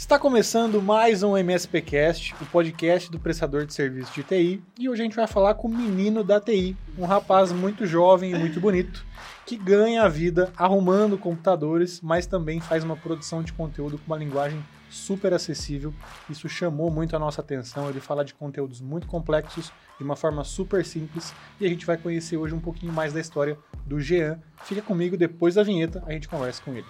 Está começando mais um MSPcast, o podcast do prestador de serviço de TI, e hoje a gente vai falar com o menino da TI, um rapaz muito jovem e muito bonito, que ganha a vida arrumando computadores, mas também faz uma produção de conteúdo com uma linguagem super acessível. Isso chamou muito a nossa atenção. Ele fala de conteúdos muito complexos de uma forma super simples e a gente vai conhecer hoje um pouquinho mais da história do Jean. Fica comigo depois da vinheta, a gente conversa com ele.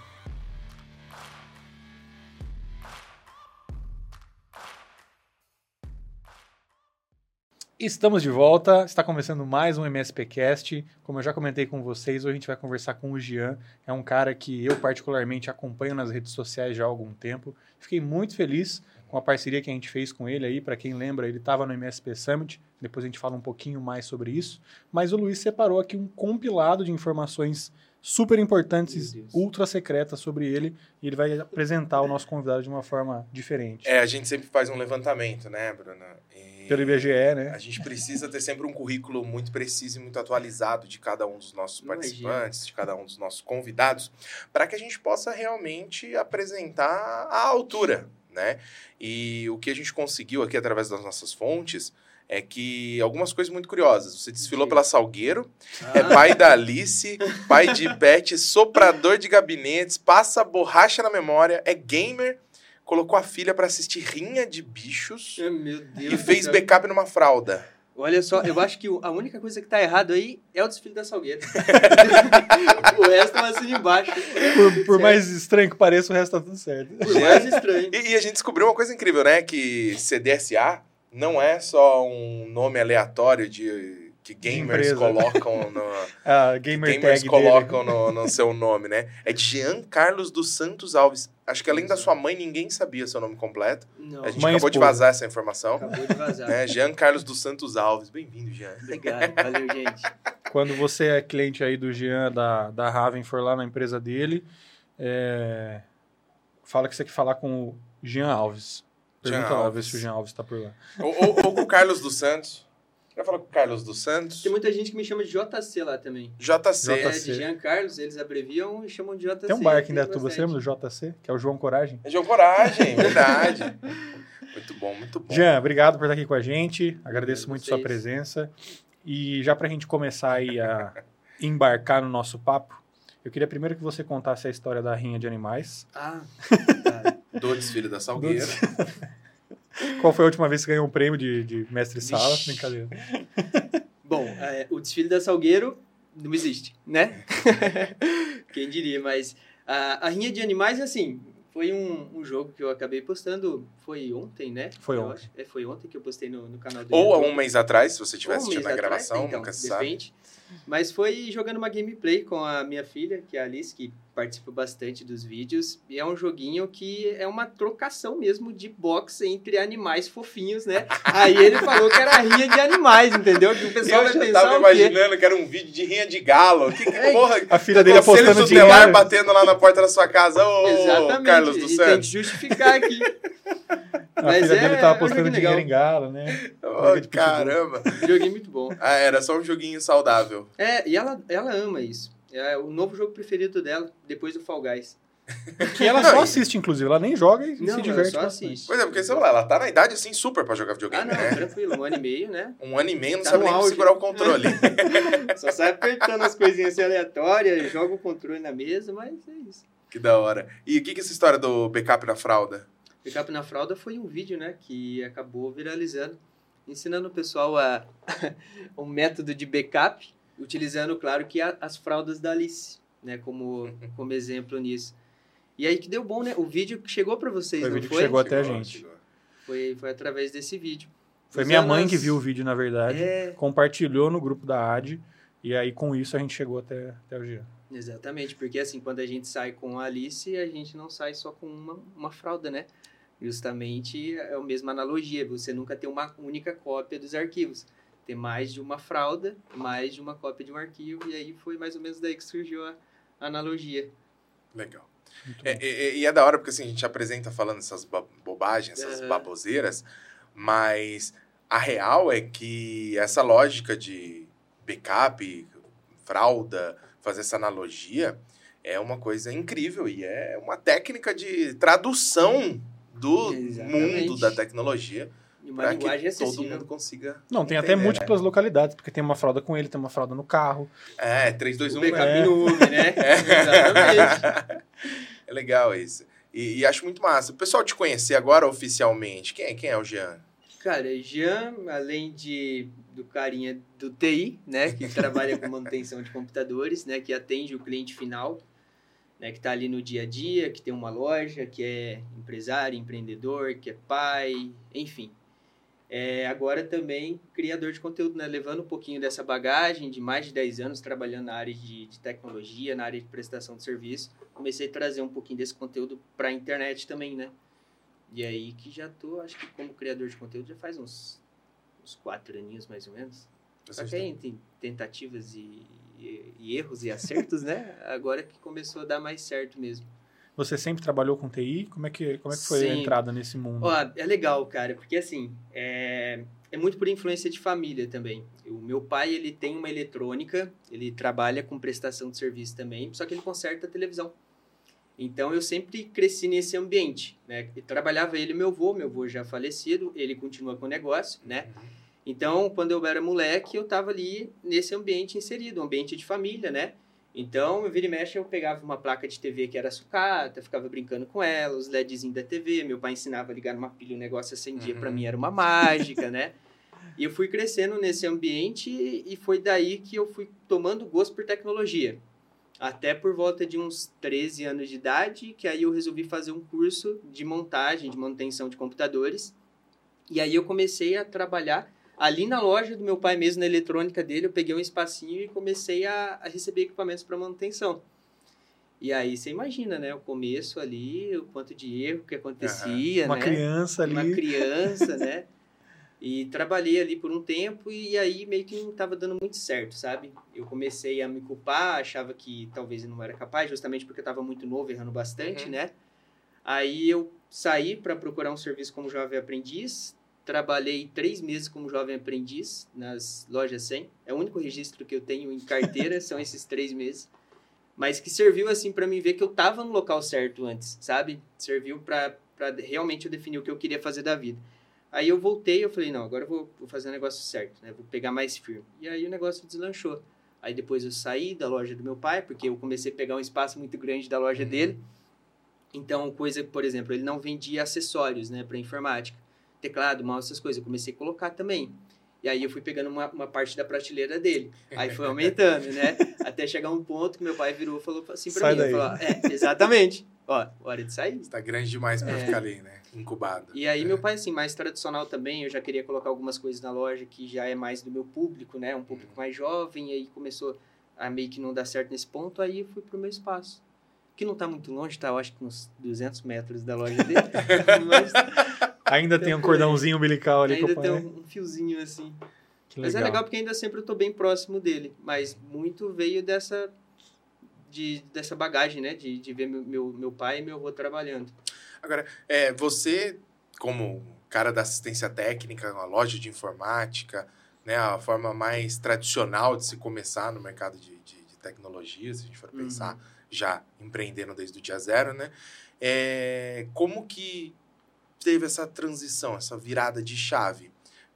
Estamos de volta, está começando mais um MSPcast. Como eu já comentei com vocês, hoje a gente vai conversar com o Jean. É um cara que eu particularmente acompanho nas redes sociais já há algum tempo. Fiquei muito feliz com a parceria que a gente fez com ele aí. Para quem lembra, ele estava no MSP Summit. Depois a gente fala um pouquinho mais sobre isso. Mas o Luiz separou aqui um compilado de informações super importantes, ultra secretas sobre ele, e ele vai apresentar o nosso convidado de uma forma diferente. É, a gente sempre faz um levantamento, né, Bruna? E Pelo IBGE, né? A gente precisa ter sempre um currículo muito preciso e muito atualizado de cada um dos nossos participantes, de cada um dos nossos convidados, para que a gente possa realmente apresentar a altura, né? E o que a gente conseguiu aqui através das nossas fontes é que algumas coisas muito curiosas. Você desfilou pela Salgueiro, ah. é pai da Alice, pai de Beth, soprador de gabinetes, passa borracha na memória, é gamer, colocou a filha para assistir Rinha de Bichos e fez backup numa fralda. Olha só, eu acho que a única coisa que tá errado aí é o desfile da Salgueiro. o resto tá assim embaixo. Por, por mais estranho que pareça, o resto tá tudo certo. Por mais estranho. E, e, a gente descobriu uma coisa incrível, né? Que CDSA não é só um nome aleatório de que gamers colocam no ah, gamer gamers colocam no, no, seu nome, né? É de Jean Carlos dos Santos Alves. Acho que além da sua mãe ninguém sabia seu nome completo. Não. A gente mãe acabou esposa. de vazar essa informação. Acabou de vazar. Né? Jean Carlos dos Santos Alves. Bem-vindo, Jean. Obrigado, valeu, gente. Quando você é cliente aí do Jean da da Raven for lá na empresa dele, é... fala que você quer falar com o Jean Alves. Pergunta Jean lá, Alves. ver se o Jean Alves tá por lá. ou, ou, ou com o Carlos dos Santos. Já falou com o Carlos dos Santos? Tem muita gente que me chama de JC lá também. JC. É, JC. de Jean Carlos, eles abreviam e chamam de JC. Tem um bar aqui em Datuba, você lembra do JC? Que é o João Coragem. É João Coragem, verdade. muito bom, muito bom. Jean, obrigado por estar aqui com a gente. Agradeço a muito sua presença. E já pra gente começar aí a embarcar no nosso papo, eu queria primeiro que você contasse a história da rinha de animais. Ah. Do desfile da Salgueiro. Qual foi a última vez que ganhou um prêmio de, de mestre sala? Vixe. Brincadeira. Bom, é, o desfile da Salgueiro não existe, né? Quem diria, mas a, a Rinha de Animais, assim, foi um, um jogo que eu acabei postando, foi ontem, né? Foi Eu ontem. acho. É, foi ontem que eu postei no, no canal do Ou há um mês atrás, se você um assistindo a gravação, atrás, então, nunca se sabe. Mas foi jogando uma gameplay com a minha filha, que é a Alice, que participa bastante dos vídeos. E é um joguinho que é uma trocação mesmo de boxe entre animais fofinhos, né? Aí ele falou que era rinha de animais, entendeu? Que o pessoal eu vai já pensar tava imaginando que era um vídeo de rinha de galo. Que, que É, porra? A filha dele Conselho apostando tutelar dinheiro. batendo lá na porta da sua casa. Ô, Exatamente. Carlos do e tem que Santos. justificar aqui. A Mas filha é- dele é tava um apostando joguinho dinheiro legal. em galo, né? De pitbull. caramba. Joguinho muito bom. Ah, era só um joguinho saudável. É, e ela, ela ama isso. É o novo jogo preferido dela, depois do Fall Guys. Que ela só assiste, inclusive. Ela nem joga e Não, se ela diverte. só bastante. assiste. Pois é, porque sei lá, ela tá na idade assim super pra jogar videogame, Ah, não, né? tranquilo, um ano e meio, né? Um ano e meio não Tá sabe no nem auge. segurar o controle. Só sai apertando as coisinhas assim aleatórias, joga o controle na mesa, mas é isso. que da hora. E o que, que é essa história do backup na fralda? Backup na fralda foi um vídeo, né, que acabou viralizando, ensinando o pessoal a um método de backup, utilizando, claro, que a- as fraldas da Alice, né, como, como exemplo nisso. E aí que deu bom, né? O vídeo que chegou para vocês, Foi o não vídeo que foi? chegou até a gente. chegou. Foi, foi através desse vídeo. Foi minha Usando mãe que viu o vídeo, na verdade. É, Compartilhou no grupo da AD. E aí, com isso, a gente chegou até, até o Jean. exatamente, porque assim, quando a gente sai com a Alice, a gente não sai só com uma, uma fralda, né? Justamente é a mesma analogia, você nunca tem uma única cópia dos arquivos. Tem mais de uma fralda, mais de uma cópia de um arquivo, e aí foi mais ou menos daí que surgiu a analogia. Legal. É, bom. é, e é da hora porque assim, a gente apresenta falando essas ba- bobagens, essas Aham. baboseiras, mas a real é que essa lógica de backup, fralda, fazer essa analogia, é uma coisa incrível e é uma técnica de tradução do Exatamente. mundo da tecnologia. E uma linguagem que acessível. todo mundo consiga. Não, tem entender, até múltiplas né? localidades, porque tem uma fralda com ele, tem uma fralda no carro. É, 3, 2, 1. Backup é. no Uber, né? É. Exatamente. É legal isso. E, e, acho muito massa. O pessoal te conhecer agora oficialmente, quem é, quem é o Jean? Cara, Jean, além de do carinha do TI, né, que trabalha com manutenção de computadores, né, que atende o cliente final, né, que está ali no dia a dia, que tem uma loja, que é empresário, empreendedor, que é pai, enfim. É, agora também criador de conteúdo, né, levando um pouquinho dessa bagagem de mais de 10 anos trabalhando na área de, de tecnologia, na área de prestação de serviço, comecei a trazer um pouquinho desse conteúdo para a internet também, né? E aí que já tô, acho que como criador de conteúdo já faz uns, uns quatro aninhos mais ou menos. Só que aí tem tentativas e, e, e, erros e acertos, né? Agora que começou a dar mais certo mesmo. Você sempre trabalhou com TI? Como é que, como é que foi Sim. a entrada nesse mundo? Ó, é legal, cara, porque assim, é, é muito por influência de família também. O meu pai, ele tem uma eletrônica, ele trabalha com prestação de serviço também, só que ele conserta a televisão. Então eu sempre cresci nesse ambiente, né? E trabalhava ele meu avô, meu avô já falecido, ele continua com o negócio, né? Uhum. Então, quando eu era moleque, eu estava ali nesse ambiente inserido, um ambiente de família, né? Então, eu vira e mexe, eu pegava uma placa de TV que era sucata, ficava brincando com ela, os LEDzinhos da TV, meu pai ensinava a ligar numa pilha, o negócio acendia, uhum. para mim era uma mágica, né? E eu fui crescendo nesse ambiente e foi daí que eu fui tomando gosto por tecnologia até por volta de uns 13 anos de idade, que aí eu resolvi fazer um curso de montagem, de manutenção de computadores. E aí eu comecei a trabalhar ali na loja do meu pai mesmo, na eletrônica dele, eu peguei um espacinho e comecei a, a receber equipamentos para manutenção. E aí você imagina, né? O começo ali, o quanto de erro que acontecia, uhum. Uma né? criança ali. Uma criança, né? E trabalhei ali por um tempo e aí meio que não estava dando muito certo, sabe? Eu comecei a me culpar, achava que talvez eu não era capaz, justamente porque eu estava muito novo, errando bastante, uhum. né? Aí eu saí para procurar um serviço como jovem aprendiz, trabalhei três meses como jovem aprendiz nas lojas 100. É o único registro que eu tenho em carteira, são esses três meses. Mas que serviu assim para mim ver que eu estava no local certo antes, sabe? Serviu para realmente eu definir o que eu queria fazer da vida. Aí eu voltei, eu falei, não, agora eu vou, vou fazer o negócio certo, né? Vou pegar mais firme. E aí o negócio deslanchou. Aí depois eu saí da loja do meu pai, porque eu comecei a pegar um espaço muito grande da loja uhum. dele. Então, coisa, por exemplo, ele não vendia acessórios, né, para informática. Teclado, mouse, essas coisas. Eu comecei a colocar também. E aí eu fui pegando uma, uma parte da prateleira dele. Aí foi aumentando, né? Até chegar um ponto que meu pai virou e falou assim pra Sai mim. Falou, é, exatamente. Ó, hora de sair. Está grande demais para é. ficar ali, né? Incubado. E aí, é. meu pai, assim, mais tradicional também, eu já queria colocar algumas coisas na loja que já é mais do meu público, né? Um público mais jovem, e aí começou a meio que não dar certo nesse ponto, aí eu fui pro meu espaço. Que não tá muito longe, tá? Eu acho que uns 200 metros da loja dele. mas... Ainda tem um cordãozinho umbilical ali. Ainda tem um, fiozinho assim. Mas é legal porque ainda sempre eu tô bem próximo dele. Mas muito veio dessa de, dessa bagagem, né? De, de ver meu, meu, meu pai e meu avô trabalhando. Agora, é, você, como cara da assistência técnica, uma loja de informática, né, a forma mais tradicional de se começar no mercado de, de, de tecnologia, se a gente for uhum. pensar, já empreendendo desde o dia zero, né? É, como que teve essa transição, essa virada de chave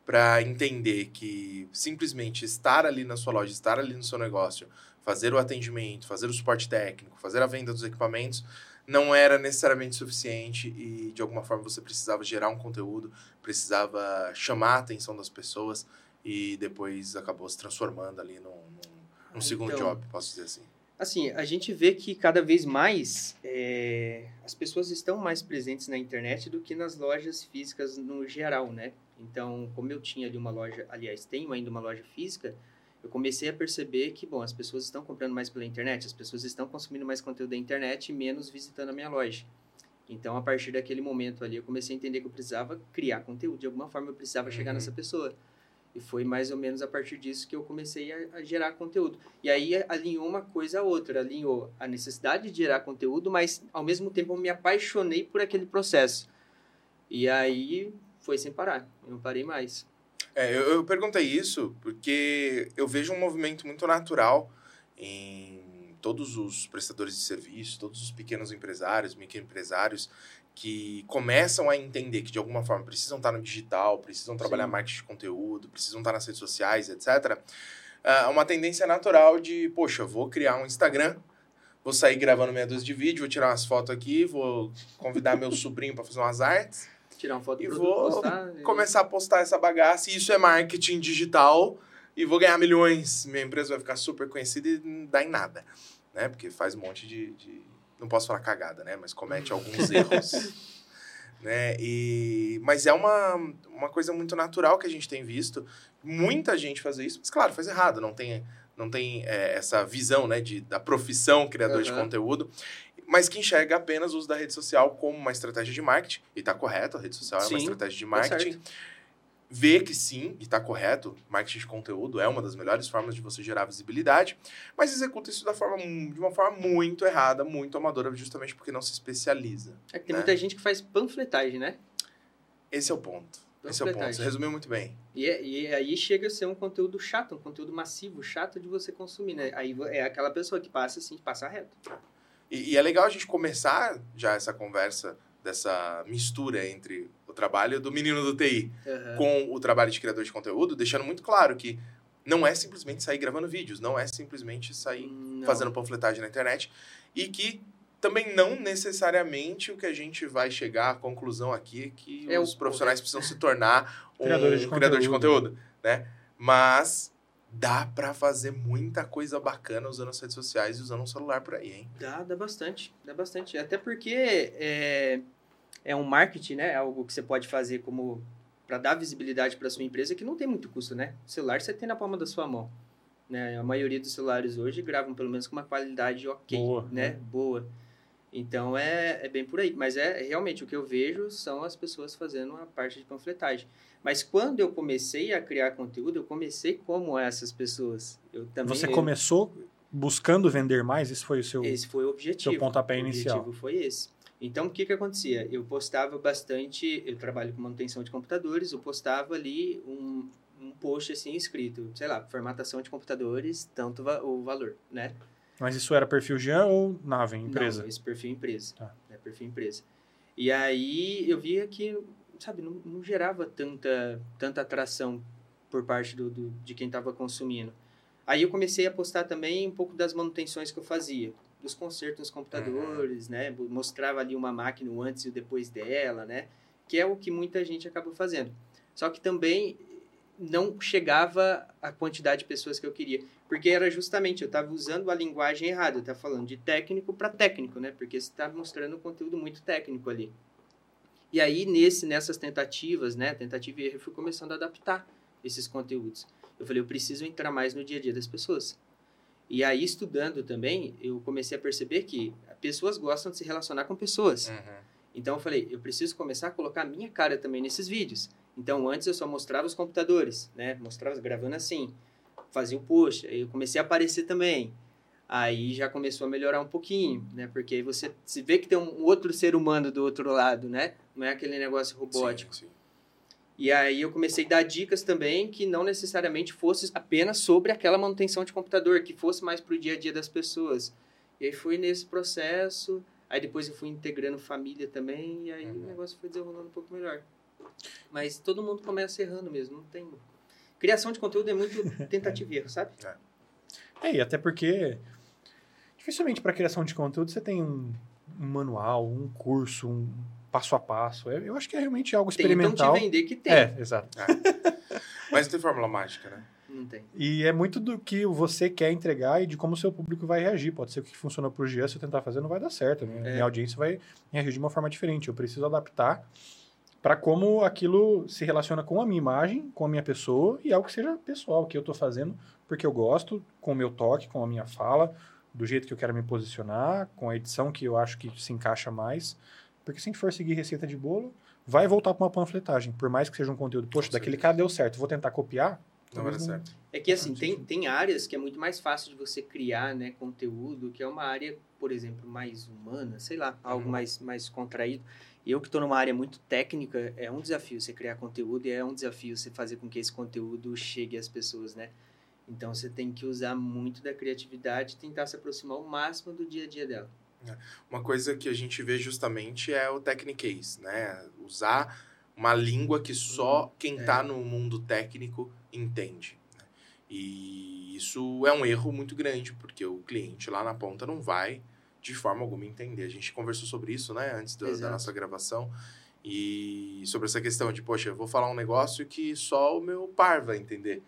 para entender que simplesmente estar ali na sua loja, estar ali no seu negócio, fazer o atendimento, fazer o suporte técnico, fazer a venda dos equipamentos, não era necessariamente suficiente e de alguma forma você precisava gerar um conteúdo, precisava chamar a atenção das pessoas e depois acabou se transformando ali num, num, num segundo então, job, posso dizer assim. Assim, a gente vê que cada vez mais é, as pessoas estão mais presentes na internet do que nas lojas físicas no geral, né? Então, como eu tinha ali uma loja, aliás, tenho ainda uma loja física, eu comecei a perceber que, bom, as pessoas estão comprando mais pela internet, as pessoas estão consumindo mais conteúdo da internet e menos visitando a minha loja. Então, a partir daquele momento ali, eu comecei a entender que eu precisava criar conteúdo. De alguma forma, eu precisava chegar uhum. nessa pessoa. E foi mais ou menos a partir disso que eu comecei a, a, gerar conteúdo. E aí alinhou uma coisa a outra, alinhou a necessidade de gerar conteúdo, mas ao mesmo tempo eu me apaixonei por aquele processo. E aí foi sem parar, eu não parei mais. É, eu, eu perguntei isso porque eu vejo um movimento muito natural em todos os prestadores de serviço, todos os pequenos empresários, microempresários, que começam a entender que de alguma forma precisam estar no digital, precisam trabalhar Sim. marketing de conteúdo, precisam estar nas redes sociais, etc. É uma tendência natural de, poxa, vou criar um Instagram, vou sair gravando meia dúzia de vídeo, vou tirar umas fotos aqui, vou convidar meu sobrinho para fazer umas artes, Tirar uma foto E vou postar. né? começar a postar essa bagaça, e isso é marketing digital, e vou ganhar milhões, minha empresa vai ficar super conhecida e não dá em nada, né? Porque faz um monte de, de- não posso falar cagada, né? Mas comete alguns erros, né? E mas é uma, uma coisa muito natural que a gente tem visto muita gente fazer isso, mas claro, faz errado, não tem não tem é, essa visão, né, de, da profissão criador de Aham. conteúdo, mas que enxerga apenas o uso da rede social como uma estratégia de marketing, e tá correto, a rede social é uma Sim, estratégia de tá marketing, certo. Vê que sim, e tá correto, marketing de conteúdo é uma das melhores formas de você gerar visibilidade, mas executa isso da forma, de uma forma muito errada, muito amadora, justamente porque não se especializa. É que tem né? muita gente que faz panfletagem, né? Esse é o ponto. Esse é o ponto. Você resumiu muito bem. E, é- e aí chega a ser um conteúdo chato, um conteúdo massivo, chato de você consumir, né? Aí é aquela pessoa que passa assim, passa reto. E, e é legal a gente começar já essa conversa dessa mistura entre trabalho do menino do TI Aham. com o trabalho de criador de conteúdo, deixando muito claro que não é simplesmente sair gravando vídeos, não é simplesmente sair Não. fazendo panfletagem na internet e que também não necessariamente o que a gente vai chegar à conclusão aqui é que É o- os profissionais precisam se tornar um Criadores de criador de conteúdo. né? Mas dá pra fazer muita coisa bacana usando as redes sociais e usando um celular por aí, hein? Dá, dá bastante, dá bastante. Até porque é, é um marketing, né? É algo que você pode fazer como para dar visibilidade para sua empresa que não tem muito custo, né? O celular você tem na palma da sua mão. Né? A maioria dos celulares hoje gravam pelo menos com uma qualidade ok, Boa, né? né? Boa. Então é, é bem por aí. Mas é realmente o que eu vejo são as pessoas fazendo a parte de panfletagem. Mas quando eu comecei a criar conteúdo, eu comecei como essas pessoas. Eu também Você eu- começou buscando vender mais? Esse foi o seu. esse foi o objetivo. seu pontapé o inicial. objetivo foi esse. Então, o que que acontecia? Eu postava bastante, eu trabalho com manutenção de computadores, eu postava ali um, um post assim escrito, sei lá, formatação de computadores, tanto va- o valor, né? Mas isso era perfil Jean ou Nave, empresa? Não, esse perfil empresa. Tá. É perfil empresa. E aí eu via que, sabe, não, não gerava tanta, tanta atração por parte do, do- de quem estava consumindo. Aí eu comecei a postar também um pouco das manutenções que eu fazia, dos consertos nos computadores, né? Bo- Mostrava ali uma máquina o antes e o depois dela, né? Que é o que muita gente acaba fazendo. Só que também não chegava a quantidade de pessoas que eu queria. Porque era justamente, eu estava usando a linguagem errada, eu estava falando de técnico para técnico, né? Porque você está mostrando um conteúdo muito técnico ali. E aí, nesse, nessas tentativas, né? Tentativa e erro, eu fui começando a adaptar esses conteúdos. Eu falei, eu preciso entrar mais no dia a dia das pessoas. E aí, estudando também, eu comecei a perceber que pessoas gostam de se relacionar com pessoas. Uhum. Então eu falei, eu preciso começar a colocar a minha cara também nesses vídeos. Então antes eu só mostrava os computadores, né? Mostrava gravando assim, fazia o post, aí eu comecei a aparecer também. Aí já começou a melhorar um pouquinho, né? Porque aí você se vê que tem um outro ser humano do outro lado, né? Não é aquele negócio robótico. Sim, sim. E aí eu comecei a dar dicas também que não necessariamente fosse apenas sobre aquela manutenção de computador, que fosse mais pro dia a dia das pessoas. E aí fui nesse processo, aí depois eu fui integrando família também, e aí Uhum. o negócio foi desenrolando um pouco melhor. Mas todo mundo começa errando mesmo, não tem... Criação de conteúdo é muito tentativa e erro, sabe? É, e até porque dificilmente para criação de conteúdo você tem um, um manual, um curso, um passo a passo. É, Eu acho que é realmente algo Tentam experimental. te vender que tem. É, exato. Mas não tem fórmula mágica, né? Não tem. E é muito do que você quer entregar e de como o seu público vai reagir. Pode ser que o que funcionou pro Jean, se eu tentar fazer, não vai dar certo. Né? É. Minha audiência vai reagir de uma forma diferente. Eu preciso adaptar para como aquilo se relaciona com a minha imagem, com a minha pessoa e algo que seja pessoal, que eu estou fazendo porque eu gosto, com o meu toque, com a minha fala, do jeito que eu quero me posicionar, com a edição que eu acho que se encaixa mais. Porque se a gente for seguir receita de bolo, vai voltar para uma panfletagem. Por mais que seja um conteúdo, poxa, Com daquele certeza. cara deu certo, vou tentar copiar. Não dar certo. É que assim, tem, tem áreas que é muito mais fácil de você criar né, conteúdo, que é uma área, por exemplo, mais humana, sei lá, algo Uhum. mais, mais contraído. Eu que estou numa área muito técnica, é um desafio você criar conteúdo e é um desafio você fazer com que esse conteúdo chegue às pessoas, né? Então você tem que usar muito da criatividade e tentar se aproximar ao máximo do dia a dia dela. Uma coisa que a gente vê justamente é o technicase, né? Usar uma língua que só quem está no mundo técnico entende. né? E isso é um erro muito grande, porque o cliente lá na ponta não vai de forma alguma entender. A gente conversou sobre isso, né, antes da, da nossa gravação. E sobre essa questão de, poxa, eu vou falar um negócio que só o meu par vai entender.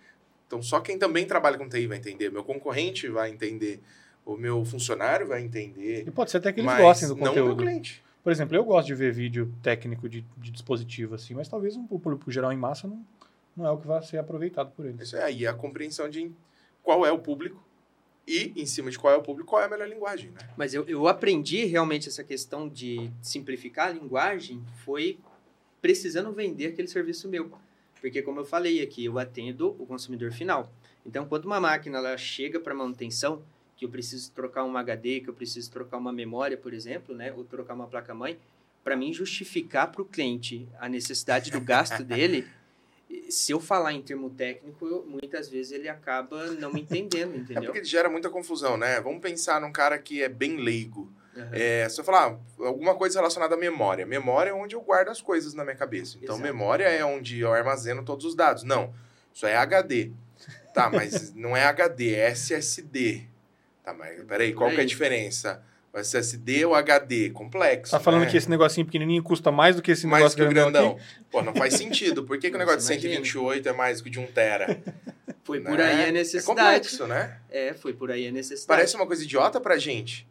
Então, só quem também trabalha com TI vai entender. Meu concorrente vai entender. O meu funcionário vai entender. E pode ser até que eles gostem do não o meu conteúdo. cliente. Por exemplo, eu gosto de ver vídeo técnico de, de dispositivo assim, mas talvez um, o público geral em massa não, não é o que vai ser aproveitado por eles. Isso é aí a compreensão de qual é o público e, em cima de qual é o público, qual é a melhor linguagem, né? Mas eu, eu aprendi realmente essa questão de simplificar a linguagem foi precisando vender aquele serviço meu. Porque, como eu falei aqui, eu atendo o consumidor final. Então, quando uma máquina ela chega para manutenção, que eu preciso trocar um HD, que eu preciso trocar uma memória, por exemplo, né, ou trocar uma placa-mãe, para mim justificar para o cliente a necessidade do gasto dele, se eu falar em termo técnico, eu- muitas vezes ele acaba não me entendendo, É entendeu? porque gera muita confusão, né? Vamos pensar num cara que é bem leigo. Aham. É, se eu falar ah, alguma coisa relacionada à memória. Memória é onde eu guardo as coisas na minha cabeça. Então, Exato. memória é onde eu armazeno todos os dados. Não, isso é HD. Tá, mas não é HD, é SSD. Tá, mas peraí, qual que é a Aí. diferença? O SSD ou HD? Complexo. Tá falando né? que esse negocinho pequenininho custa mais do que esse mais negócio que o grandão grandão. aqui? Pô, não faz sentido. Por que, que o negócio de Você imagina. 128 é mais do que de 1 tera? Foi né? por aí a É necessidade. complexo, né? É, foi por aí a necessidade. Parece uma coisa idiota pra gente.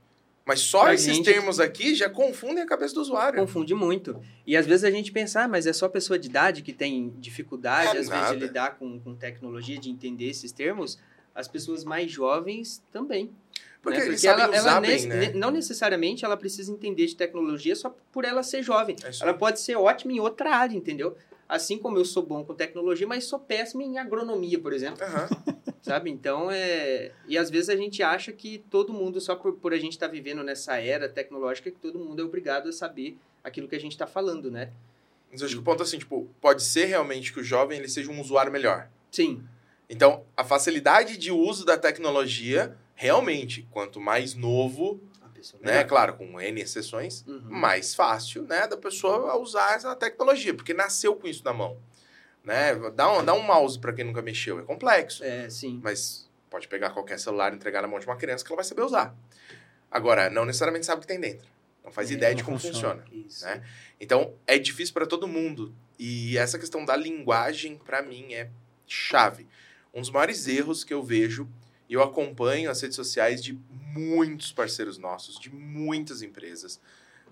Mas só Pra esses gente- termos aqui já confundem a cabeça do usuário. Confunde muito. E às vezes a gente pensa, ah, mas é só pessoa de idade que tem dificuldade, É às vezes, nada. de lidar com, com tecnologia, de entender esses termos. As pessoas mais jovens também. Porque né? eles sabem usar bem, né? ne- não necessariamente ela precisa entender de tecnologia só por ela ser jovem. É Ela pode ser ótima em outra área, entendeu? Assim como eu sou bom com tecnologia, mas sou péssimo em agronomia, por exemplo. Aham. Sabe? Então, é... E às vezes a gente acha que todo mundo, só por, por a gente estar vivendo nessa era tecnológica, que todo mundo é obrigado a saber aquilo que a gente está falando, né? Mas eu acho que o ponto é assim, tipo, pode ser realmente que o jovem ele seja um usuário melhor. Sim, Então, a facilidade de uso da tecnologia, realmente, quanto mais novo, né, claro, com N exceções, Uhum. mais fácil, né, da pessoa usar essa tecnologia, porque nasceu com isso na mão, né? Dá um, dá um mouse para quem nunca mexeu, é complexo, É, sim. mas pode pegar qualquer celular e entregar na mão de uma criança que ela vai saber usar. Agora, não necessariamente sabe o que tem dentro. Não faz É, ideia não de como funciona. funciona. Né? Então, é difícil para todo mundo. E essa questão da linguagem, para mim, é chave. Um dos maiores erros que eu vejo, e eu acompanho as redes sociais de muitos parceiros nossos, de muitas empresas,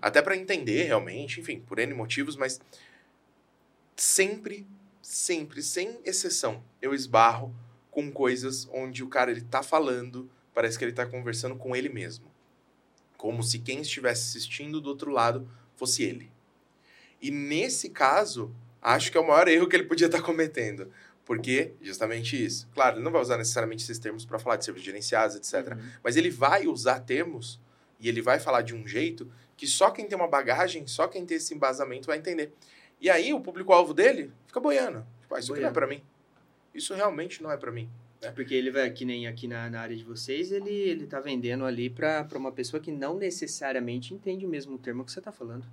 até para entender realmente, enfim, por N motivos, mas sempre, sempre, sem exceção, eu esbarro com coisas onde o cara ele tá falando, parece que ele tá conversando com ele mesmo. Como se quem estivesse assistindo do outro lado fosse ele. E nesse caso, acho que é o maior erro que ele podia estar cometendo. Porque, justamente isso. Claro, ele não vai usar necessariamente esses termos para falar de serviços gerenciados, etc. Uhum. Mas ele vai usar termos e ele vai falar de um jeito que só quem tem uma bagagem, só quem tem esse embasamento vai entender. E aí o público-alvo dele fica boiando. Tipo, ah, isso aqui não é Boiando. para mim. Isso realmente não é para mim. Porque ele vai, que nem aqui na, na área de vocês, ele, ele tá vendendo ali para uma pessoa que não necessariamente entende o mesmo termo que você tá falando.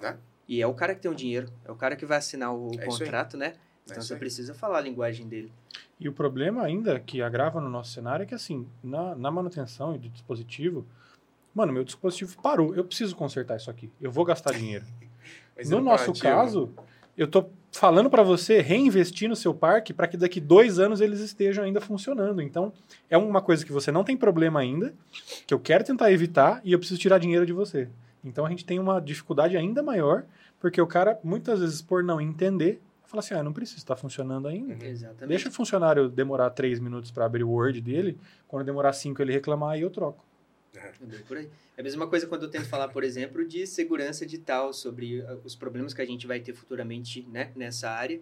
Né? E é o cara que tem o dinheiro, é o cara que vai assinar o É contrato, né? Então isso você precisa falar a linguagem dele. E o problema ainda que agrava no nosso cenário é que, assim, na, na manutenção e do dispositivo, mano, meu dispositivo parou. Eu preciso consertar isso aqui. Eu vou gastar dinheiro. No é nosso comparativo. caso, eu tô falando para você reinvestir no seu parque para que daqui dois anos eles estejam ainda funcionando. Então, é uma coisa que você não tem problema ainda, que eu quero tentar evitar e eu preciso tirar dinheiro de você. Então, a gente tem uma dificuldade ainda maior, porque o cara, muitas vezes, por não entender, fala assim: ah, não precisa estar funcionando ainda. Uhum. Exatamente. Deixa o funcionário demorar três minutos para abrir o Word dele. Quando demorar cinco ele reclamar, aí eu troco. É bem por aí. É a mesma coisa quando eu tento falar, por exemplo, de segurança digital, sobre uh, os problemas que a gente vai ter futuramente né, nessa área.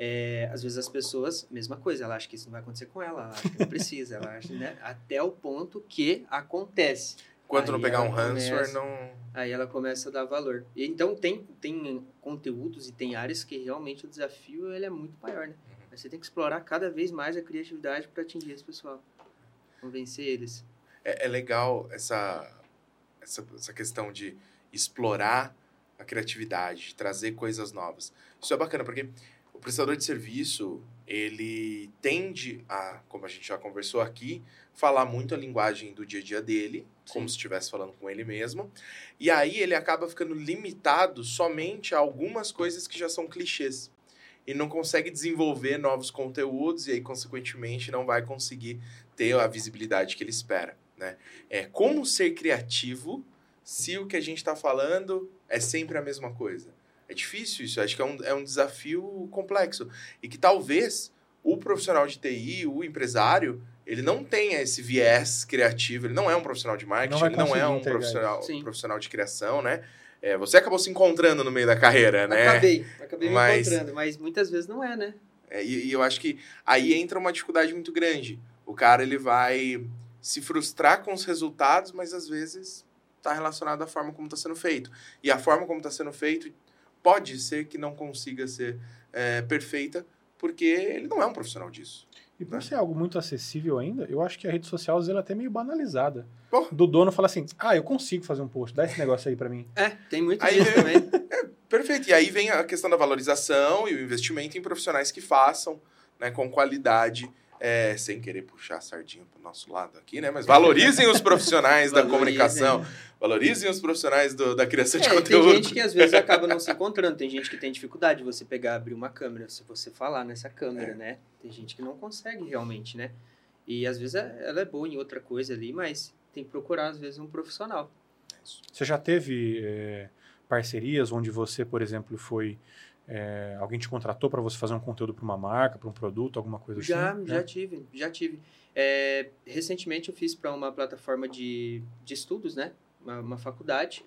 É, às vezes as pessoas, mesma coisa, ela acha que isso não vai acontecer com ela, ela acha que não precisa, ela acha, né? Até o ponto que acontece. Enquanto não pegar um ransomware, não. Aí ela começa a dar valor. E, então tem, tem conteúdos e tem áreas que realmente o desafio ele é muito maior, né? Mas Você tem que explorar cada vez mais a criatividade para atingir esse pessoal. Convencer eles. É, é legal essa, essa, essa questão de explorar a criatividade, de trazer coisas novas. Isso é bacana, porque o prestador de serviço, ele tende a, como a gente já conversou aqui, falar muito a linguagem do dia a dia dele, Sim. como se estivesse falando com ele mesmo. E aí ele acaba ficando limitado somente a algumas coisas que já são clichês. E não consegue desenvolver novos conteúdos e aí, consequentemente, não vai conseguir ter a visibilidade que ele espera. Né? É como ser criativo se o que a gente está falando é sempre a mesma coisa. É difícil isso, acho que é um, é um desafio complexo. E que talvez o profissional de TI, o empresário, ele não tenha esse viés criativo, ele não é um profissional de marketing, não ele não é um profissional, profissional de criação, né? É, você acabou se encontrando no meio da carreira, né? Acabei, acabei mas, me encontrando, mas muitas vezes não é, né? É, e, e, eu acho que aí entra uma dificuldade muito grande. O cara, ele vai se frustrar com os resultados, mas às vezes está relacionado à forma como está sendo feito. E a forma como está sendo feito pode ser que não consiga ser é, perfeita, porque ele não é um profissional disso. E por né? ser algo muito acessível ainda, eu acho que a rede social ela é até meio banalizada. Do dono fala assim: ah, eu consigo fazer um post, dá esse negócio aí para mim. É, tem muito aí, disso também. É, perfeito. E aí vem a questão da valorização e o investimento em profissionais que façam né, com qualidade é, sem querer puxar a sardinha para o nosso lado aqui, né? Mas valorizem os profissionais da comunicação, valorizem os profissionais do, da criação é, de conteúdo. Tem gente que às vezes acaba não se encontrando, tem gente que tem dificuldade de você pegar, abrir uma câmera, se você falar nessa câmera, é. né? Tem gente que não consegue realmente, né? E às vezes é, ela é boa em outra coisa ali, mas tem que procurar às vezes um profissional. Você já teve é, parcerias onde você, por exemplo, foi é, alguém te contratou para você fazer um conteúdo para uma marca, para um produto, alguma coisa já, assim? Já, já tive, já tive. É, recentemente eu fiz para uma plataforma de, de estudos, né? Uma, uma, faculdade,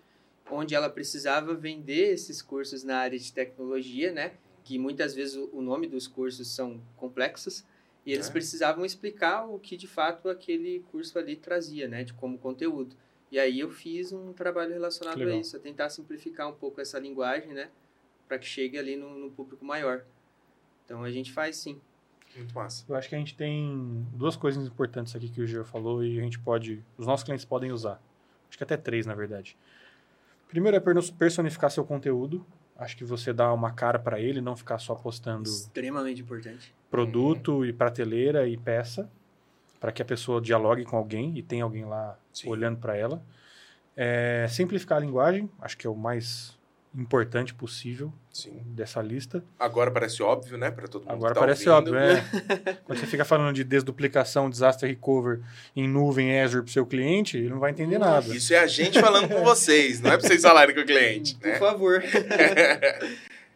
onde ela precisava vender esses cursos na área de tecnologia, né? Que muitas vezes o, o nome dos cursos são complexos e eles é. precisavam explicar o que de fato aquele curso ali trazia, né? De como conteúdo. E aí eu fiz um trabalho relacionado a isso, a tentar simplificar um pouco essa linguagem, né? Para que chegue ali no, no, público maior. Então a gente faz sim. Muito massa. Eu acho que a gente tem duas coisas importantes aqui que o Gio falou e a gente pode, os nossos clientes podem usar. Acho que até três, na verdade. Primeiro é personificar seu conteúdo. Acho que você dá uma cara para ele, não ficar só postando. Extremamente importante. Produto e prateleira e peça, para que a pessoa dialogue com alguém e tenha alguém lá Sim. olhando para ela. É, simplificar a linguagem, acho que é o mais importante possível Sim. dessa lista. Agora parece óbvio, né, para todo mundo. Agora tá parece ouvindo. óbvio, é. Quando você fica falando de desduplicação, disaster recover em nuvem Azure para seu cliente, ele não vai entender nada. Isso é a gente falando com vocês, não é para vocês falarem com o cliente. Por né? favor.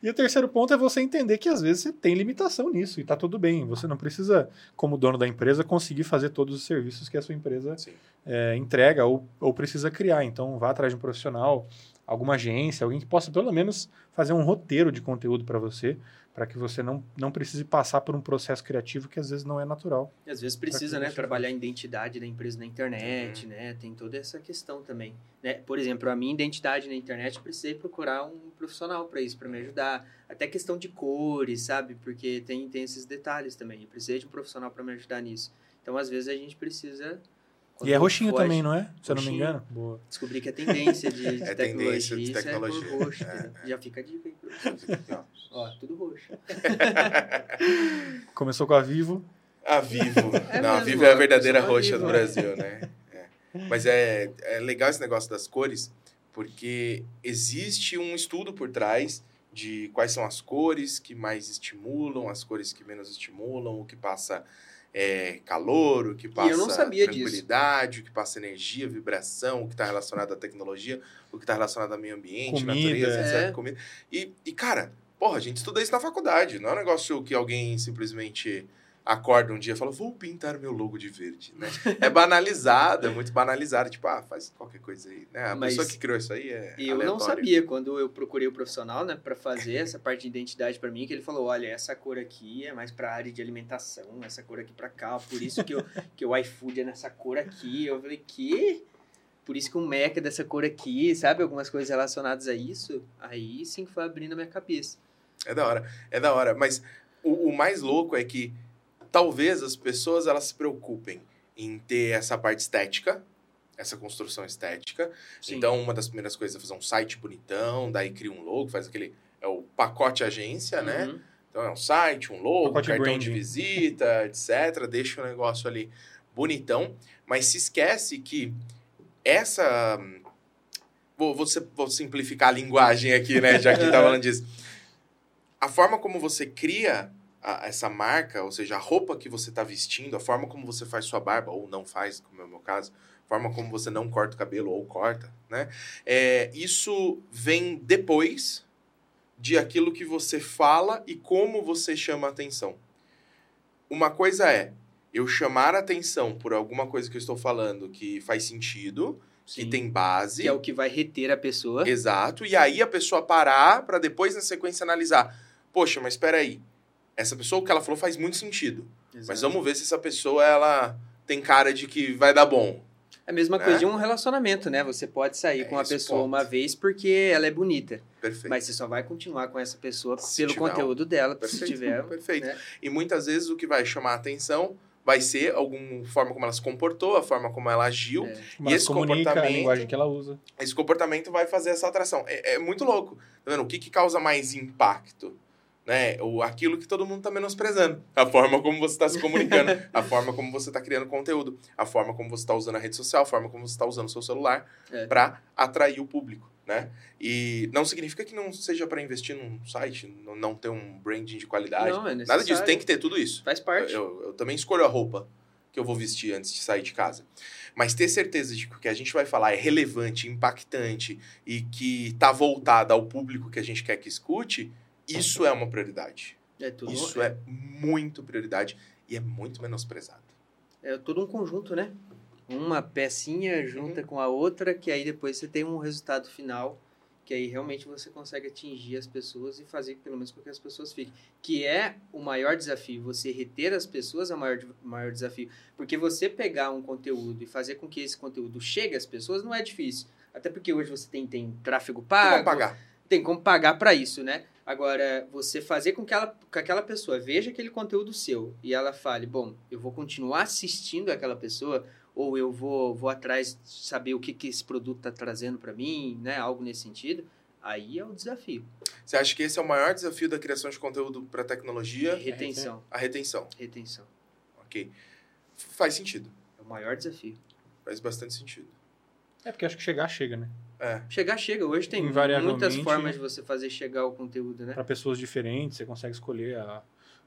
E o terceiro ponto é você entender que às vezes você tem limitação nisso e está tudo bem. Você não precisa, como dono da empresa, conseguir fazer todos os serviços que a sua empresa é, entrega ou, ou precisa criar. Então, vá atrás de um profissional, alguma agência, alguém que possa pelo menos fazer um roteiro de conteúdo para você, para que você não, não precise passar por um processo criativo que às vezes não é natural. E às vezes precisa, né, trabalhar a identidade da empresa na internet, uhum. né? Tem toda essa questão também, né? Por exemplo, a minha identidade na internet, eu precisei procurar um profissional para isso, para me ajudar. Até questão de cores, sabe? Porque tem tem esses detalhes também. Eu precisei de um profissional para me ajudar nisso. Então, às vezes a gente precisa e é roxinho foge, também, não é? Se eu não me engano. Boa. Descobri que é tendência de, de é tecnologia. Tendência de tecnologia. Isso é roxo, é, é. Já fica a dica aí. Ó, tudo roxo. Começou com a Vivo. A Vivo. É não, mesmo, a Vivo é a verdadeira roxa do Brasil, né? É. Mas é, é legal esse negócio das cores, porque existe um estudo por trás de quais são as cores que mais estimulam, as cores que menos estimulam, o que passa é, calor, o que passa tranquilidade, disso. o que passa energia, vibração, o que está relacionado à tecnologia, o que está relacionado ao meio ambiente, comida, natureza, é. etc. Comida. E, e, cara, porra, a gente estuda isso na faculdade. Não é um negócio que alguém simplesmente acorda um dia e fala, vou pintar meu logo de verde, né? É banalizado, é muito banalizado. Tipo, ah, faz qualquer coisa aí, né? A Mas pessoa que criou isso aí é Eu aleatório. não sabia, quando eu procurei o profissional, né, para fazer essa parte de identidade para mim, que ele falou, olha, essa cor aqui é mais para área de alimentação, essa cor aqui para cá, por isso que, eu, que o iFood é nessa cor aqui. Eu falei, que? Por isso que um Mac é dessa cor aqui, sabe? Algumas coisas relacionadas a isso. Aí sim foi abrindo a minha cabeça. É da hora, é da hora. Mas o, o mais louco é que talvez as pessoas elas se preocupem em ter essa parte estética, essa construção estética. Sim. Então, uma das primeiras coisas é fazer um site bonitão, daí cria um logo, faz aquele. É o pacote agência, né? Uhum. Então é um site, um logo, um Pacote cartão branding. de visita, etc. Deixa o negócio ali bonitão, mas se esquece que essa. Vou, vou, vou simplificar a linguagem aqui, né? Já que tá falando disso. A forma como você cria a- essa marca, ou seja, a roupa que você tá vestindo, a forma como você faz sua barba, ou não faz, como é o meu caso, a forma como você não corta o cabelo ou corta, né? É, isso vem depois de aquilo que você fala e como você chama a atenção. Uma coisa é eu chamar a atenção por alguma coisa que eu estou falando que faz sentido, que Sim. tem base. Que é o que vai reter a pessoa. Exato. E aí a pessoa parar para depois, na sequência, analisar. Poxa, mas espera aí. Essa pessoa, o que ela falou faz muito sentido. Mas Exato. vamos ver se essa pessoa, ela tem cara de que vai dar bom. É a mesma né? coisa de um relacionamento, né? Você pode sair É com uma pessoa ponto. uma vez porque ela é bonita. Perfeito. Mas você só vai continuar com essa pessoa Se pelo tiver conteúdo dela, se Perfeito, tiver. perfeito. né? E muitas vezes o que vai chamar a atenção vai ser alguma forma como ela se comportou, a forma como ela agiu. É. Como ela esse se comunica, a comportamento- linguagem que ela usa. Esse comportamento vai fazer essa atração. É, é muito louco. Tá vendo? O que, que causa mais impacto? Né? O, aquilo que todo mundo tá menosprezando. A forma como você está se comunicando, a forma como você está criando conteúdo, a forma como você está usando a rede social, a forma como você está usando o seu celular É. para atrair o público. Né? E não significa que não seja para investir num site, não, ter um branding de qualidade. Não, é Nada disso, tem que ter tudo isso. Faz parte. Eu, eu também escolho a roupa que eu vou vestir antes de sair de casa. Mas ter certeza de que o que a gente vai falar é relevante, impactante e que está voltado ao público que a gente quer que escute, isso é uma prioridade. É tudo, Isso é muito prioridade e é muito menosprezado. é todo um conjunto, né? Uma pecinha junta Uhum. com a outra, que aí depois você tem um resultado final, que aí realmente você consegue atingir as pessoas e fazer pelo menos com que as pessoas fiquem. Que é o maior desafio. Você reter as pessoas é o maior, maior desafio. Porque você pegar um conteúdo e fazer com que esse conteúdo chegue às pessoas não é difícil. Até porque hoje você tem, tem tráfego Como pago, pagar? tem como pagar para isso, né? Agora, você fazer com que, ela, que aquela pessoa veja aquele conteúdo seu e ela fale, bom, eu vou continuar assistindo aquela pessoa ou eu vou, vou atrás saber o que, que esse produto está trazendo para mim, né? Algo nesse sentido. Aí é o desafio. Você acha que esse é o maior desafio da criação de conteúdo para tecnologia? Retenção. A retenção. Retenção. Ok. Faz sentido. É o maior desafio. Faz bastante sentido. É porque acho que chegar, chega, né? É. Chegar, chega. Hoje tem muitas formas de você fazer chegar o conteúdo, né? Para pessoas diferentes, você consegue escolher a,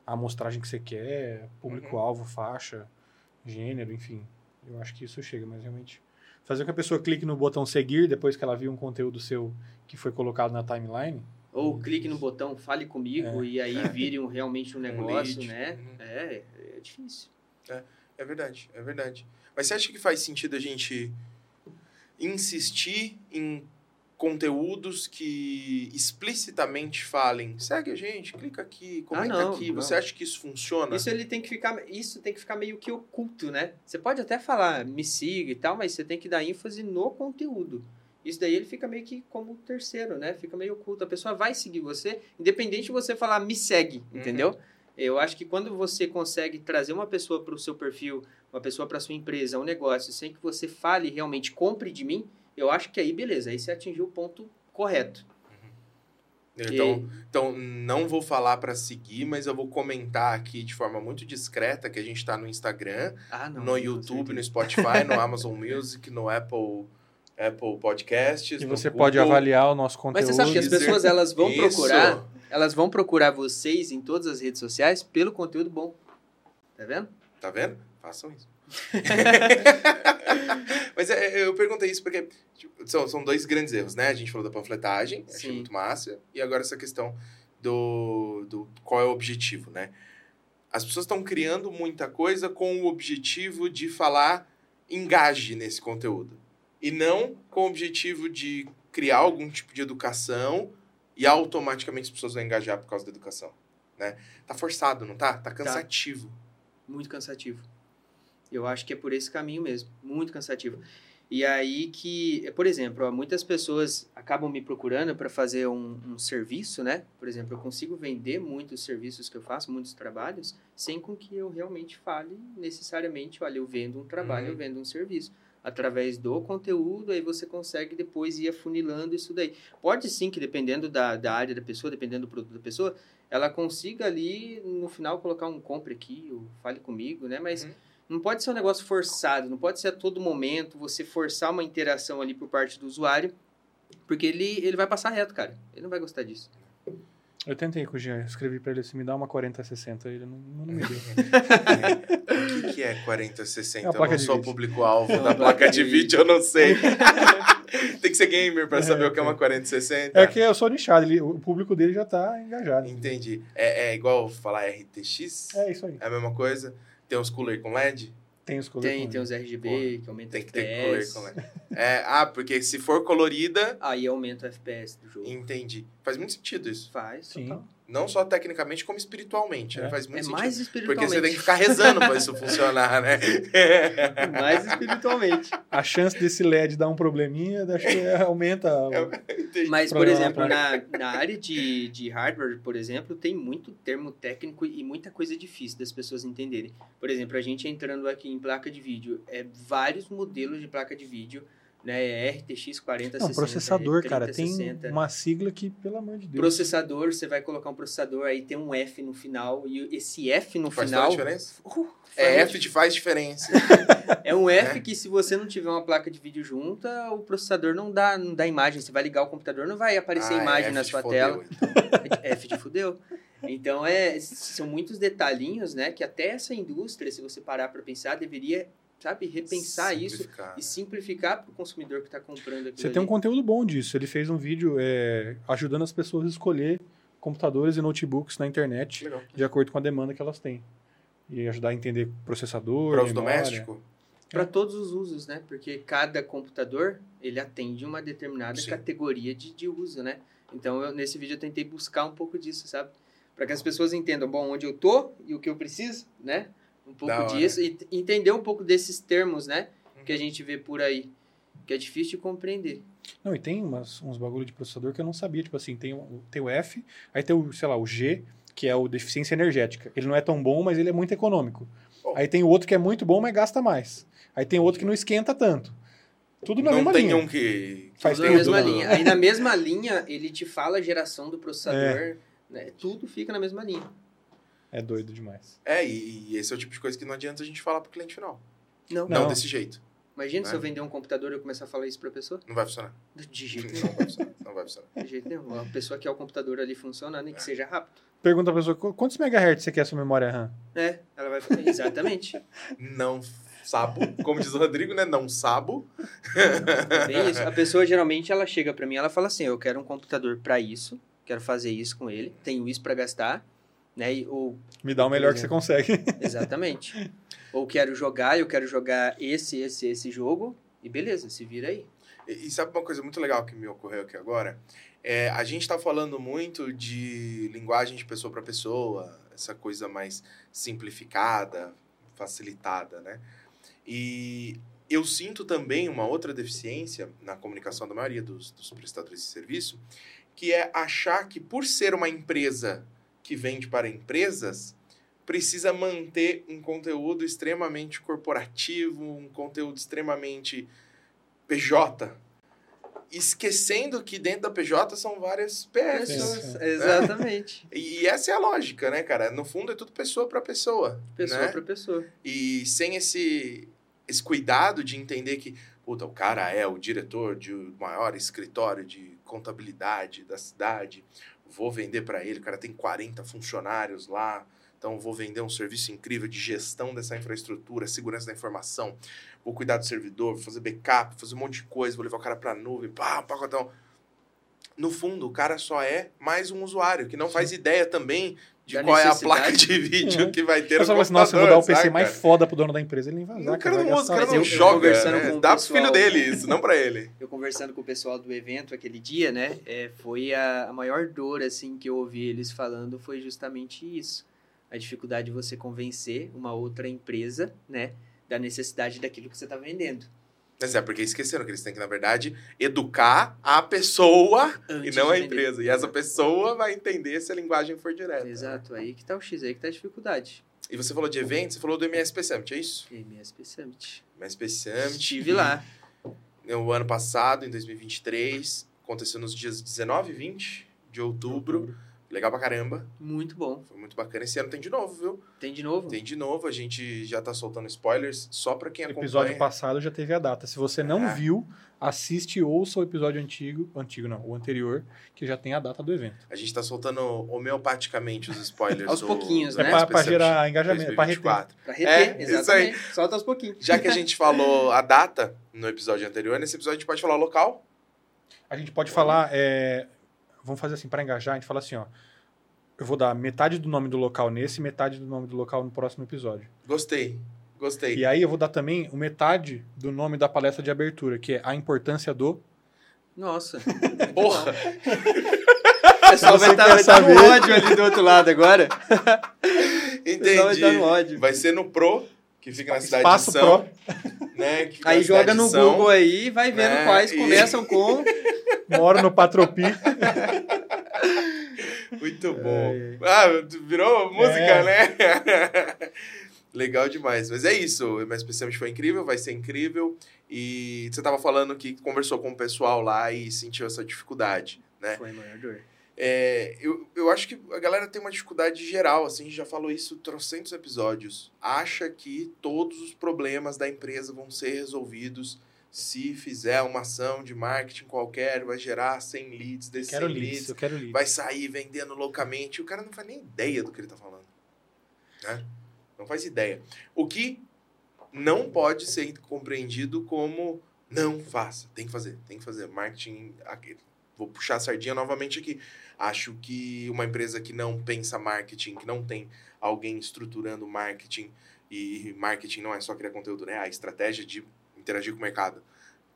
a amostragem que você quer, público-alvo, faixa, gênero, enfim. Eu acho que isso chega, mas realmente. Fazer com que a pessoa clique no botão seguir depois que ela viu um conteúdo seu que foi colocado na timeline. Ou clique no botão fale comigo e aí É. vire um, realmente um negócio, lead. né? Uhum. É, é difícil. É verdade, é verdade. Mas você acha que faz sentido a gente insistir em conteúdos que explicitamente falem, segue a gente, clica aqui, comenta Ah, não, aqui. não. Você acha que isso funciona? Isso ele tem que ficar, isso tem que ficar meio que oculto, né? Você pode até falar me siga e tal, mas você tem que dar ênfase no conteúdo. Isso daí ele fica meio que como terceiro, né? Fica meio oculto. A pessoa vai seguir você, independente de você falar me segue, Uhum. entendeu? Eu acho que quando você consegue trazer uma pessoa para o seu perfil, uma pessoa para sua empresa, um negócio, sem que você fale realmente compre de mim, eu acho que aí beleza, aí você atingiu o ponto correto. Então, então, não vou falar para seguir, mas eu vou comentar aqui de forma muito discreta que a gente está no Instagram, Ah, não. no YouTube, no. Spotify, no Amazon Music, no Apple, Apple Podcasts. E no você Google. pode avaliar o nosso Mas conteúdo. você sabe que as pessoas elas vão Isso. procurar Elas vão procurar vocês em todas as redes sociais pelo conteúdo bom. Tá vendo? Tá vendo? Façam isso. Mas é, eu perguntei isso porque tipo, são, são dois grandes erros, né? A gente falou da panfletagem, achei Sim. muito massa, e agora essa questão do, do qual é o objetivo, né? As pessoas estão criando muita coisa com o objetivo de falar engaje nesse conteúdo. E não com o objetivo de criar algum tipo de educação e automaticamente as pessoas vão engajar por causa da educação, né? Tá forçado, não tá? Tá cansativo. Muito cansativo. Eu acho que é por esse caminho mesmo. Muito cansativo. E aí que, por exemplo, ó, muitas pessoas acabam me procurando para fazer um, um serviço, né? Por exemplo, eu consigo vender muitos serviços que eu faço, muitos trabalhos, sem com que eu realmente fale necessariamente, olha, eu vendo um trabalho, Uhum. eu vendo um serviço. Através do conteúdo, aí você consegue depois ir afunilando isso daí. Pode sim que dependendo da, da área da pessoa, dependendo do produto da pessoa, ela consiga ali no final colocar um compre aqui, ou fale comigo, né? Mas uhum. não pode ser um negócio forçado, não pode ser a todo momento você forçar uma interação ali por parte do usuário, porque ele, ele vai passar reto, cara. Ele não vai gostar disso. Eu tentei com o Jean, escrevi pra ele assim, me dá uma 4060, ele não, não me deu. o que, que é 4060? É eu não sou público-alvo da placa de vídeo, eu não sei. Tem que ser gamer para é, saber o que é uma 4060. É que eu sou nichado, ele, o público dele já tá engajado. Entendi. É, é igual falar RTX? É isso aí. É a mesma coisa? Tem uns cooler com LED? Tem os cooler Tem, tem os RGB Pô, que aumenta Tem que ter cooler com LED. É, ah, porque se for colorida... Aí aumenta o FPS do jogo. Entendi. Faz muito sentido isso. Faz, Sim. Total. Não só tecnicamente, como espiritualmente, né? é. né? Faz muito é sentido. mais espiritualmente. Porque você tem que ficar rezando para isso funcionar, né? mais espiritualmente. A chance desse LED dar um probleminha, acho que aumenta. Mas, por exemplo, na, na área de, de hardware, por exemplo, tem muito termo técnico e muita coisa difícil das pessoas entenderem. Por exemplo, a gente entrando aqui em placa de vídeo, é vários modelos de placa de vídeo né? É RTX 4060. Não, processador, cara, tem uma sigla que, pelo amor de Deus. Processador, você vai colocar um processador, aí tem um F no final, e esse F no faz final. Faz diferença? Uh, é, F de faz diferença. é um F é. que, se você não tiver uma placa de vídeo junta, o processador não dá, não dá imagem. Você vai ligar o computador, não vai aparecer ah, imagem na sua tela. Então. F de fudeu. Então, é, são muitos detalhinhos, né? Que até essa indústria, se você parar para pensar, deveria sabe, repensar isso e simplificar para o consumidor que está comprando Você ali. tem um conteúdo bom disso. Ele fez um vídeo é, ajudando as pessoas a escolher computadores e notebooks na internet Legal. de acordo com a demanda que elas têm. E ajudar a entender processador, Para uso doméstico? Para é. todos os usos, né? Porque cada computador, ele atende uma determinada Sim. categoria de, de uso, né? Então, eu, nesse vídeo eu tentei buscar um pouco disso, sabe? Para que as pessoas entendam, bom, onde eu tô e o que eu preciso, né? Um pouco disso e entender um pouco desses termos, né? Uhum. Que a gente vê por aí, que é difícil de compreender. Não, e tem umas, uns bagulho de processador que eu não sabia, tipo assim, tem o, tem o F, aí tem o, sei lá, o G, que é o deficiência energética. Ele não é tão bom, mas ele é muito econômico. Oh. Aí tem o outro que é muito bom, mas gasta mais. Aí tem outro que não esquenta tanto. Tudo na não mesma linha. Não tem um que... Faz tudo na mesma linha. Aí na mesma linha, ele te fala a geração do processador, é. né? Tudo fica na mesma linha. É doido demais. É, e, e, esse é o tipo de coisa que não adianta a gente falar pro cliente final. Não. Não, não. desse jeito. Imagina né? se eu vender um computador e eu começar a falar isso pra pessoa. Não vai funcionar. De jeito nenhum. Não vai funcionar. Não vai funcionar. De jeito nenhum. A pessoa quer o computador ali funcionando e que é. seja rápido. Pergunta a pessoa, quantos megahertz você quer a sua memória RAM? É, ela vai falar, exatamente. não sabo, como diz o Rodrigo, né? Não sabo. Bem isso. A pessoa geralmente ela chega para mim, ela fala assim: "Eu quero um computador para isso, quero fazer isso com ele, tenho isso para gastar, né? Ou, Me dá o melhor que você consegue. Exatamente. ou quero jogar, eu quero jogar esse, esse, esse jogo, e beleza, se vira aí. E, e sabe uma coisa muito legal que me ocorreu aqui agora? É, a gente está falando muito de linguagem de pessoa para pessoa, essa coisa mais simplificada, facilitada, né? E eu sinto também uma outra deficiência na comunicação da maioria dos, dos prestadores de serviço, que é achar que por ser uma empresa que vende para empresas precisa manter um conteúdo extremamente corporativo, um conteúdo extremamente PJ, esquecendo que dentro da PJ são várias peças. Né? Exatamente. E, essa é a lógica, né, cara? No fundo é tudo pessoa para pessoa. Pessoa né? para pessoa. E sem esse, esse cuidado de entender que, puta, o cara é o diretor de um maior escritório de contabilidade da cidade, vou vender para ele, o cara tem 40 funcionários lá, então vou vender um serviço incrível de gestão dessa infraestrutura, segurança da informação, vou cuidar do servidor, vou fazer backup, fazer um monte de coisa, vou levar o cara para a nuvem, pá, pacotão. No fundo, o cara só é mais um usuário que não faz ideia também de da qual é a placa de vídeo é. que vai ter eu no computador. Nossa, eu vou dar o PC sabe, mais foda pro dono da empresa, ele nem vai usar. O cara, não usa, o cara não joga, né? dá pro filho dele isso, não para ele. Eu conversando com o pessoal do evento aquele dia, né, é, foi a, a maior dor, assim, que eu ouvi eles falando foi justamente isso. A dificuldade de você convencer uma outra empresa, né, da necessidade daquilo que você está vendendo. Mas é porque esqueceram que eles têm que, na verdade, educar a pessoa Antes e não a empresa. E essa pessoa vai entender se a linguagem for direta. Exato, aí que tá o X, aí que tá a dificuldade. E você falou de eventos, você falou do MSP Summit, é isso? MSP Summit. MSP Summit. Estive lá. No ano passado, em 2023, aconteceu nos dias 19 e 20 de outubro. Legal pra caramba. Muito bom. Foi muito bacana. Esse ano tem de novo, viu? Tem de novo? Tem de novo. A gente já tá soltando spoilers só pra quem No acompanha. episódio passado já teve a data. Se você não É. viu, assiste e ouça o episódio antigo, antigo não, o anterior, que já tem a data do evento. A gente tá soltando homeopaticamente os spoilers. Aos do- pouquinhos, do É né? pra, MSP pra Summit gerar engajamento, pra reter. 2024. Pra É, reter, isso exatamente. Solta aos pouquinhos. Já que a gente falou a data no episódio anterior, nesse episódio a gente pode falar o local. A gente pode falar, é, vamos fazer assim, para engajar, a gente fala assim, ó, eu vou dar metade do nome do local nesse, metade do nome do local no próximo episódio. Gostei. Gostei. E aí eu vou dar também o metade do nome da palestra de abertura, que é a importância do... Nossa. Porra! O pessoal vai você estar quer no ódio ali do outro lado agora. O pessoal vai Entendi. estar no ódio. Vai ser no Pro, que fica na cidade Espaço de São. Pro. Né, Aí joga no São. Google aí e vai vendo né? quais E- começam com. Moro no Patropi. Muito bom. É. Ah, virou música, É. né? Legal demais. Mas é isso. O MSP Summit foi incrível, vai ser incrível. E você tava falando que conversou com o pessoal lá e sentiu essa dificuldade, né? Foi maior dor. É, eu, eu acho que a galera tem uma dificuldade geral, assim, a gente já falou isso em trocentos episódios. Acha que todos os problemas da empresa vão ser resolvidos se fizer uma ação de marketing qualquer, vai gerar 100 leads, desses Quero 100 leads, leads eu quero leads. vai sair vendendo loucamente. O cara não faz nem ideia do que ele tá falando. Né? Não faz ideia. O que não pode ser compreendido como não faça. Tem que fazer, tem que fazer. Marketing. Vou puxar a sardinha novamente aqui. Acho que uma empresa que não pensa marketing, que não tem alguém estruturando marketing, e marketing não é só criar conteúdo, né? A estratégia de interagir com o mercado.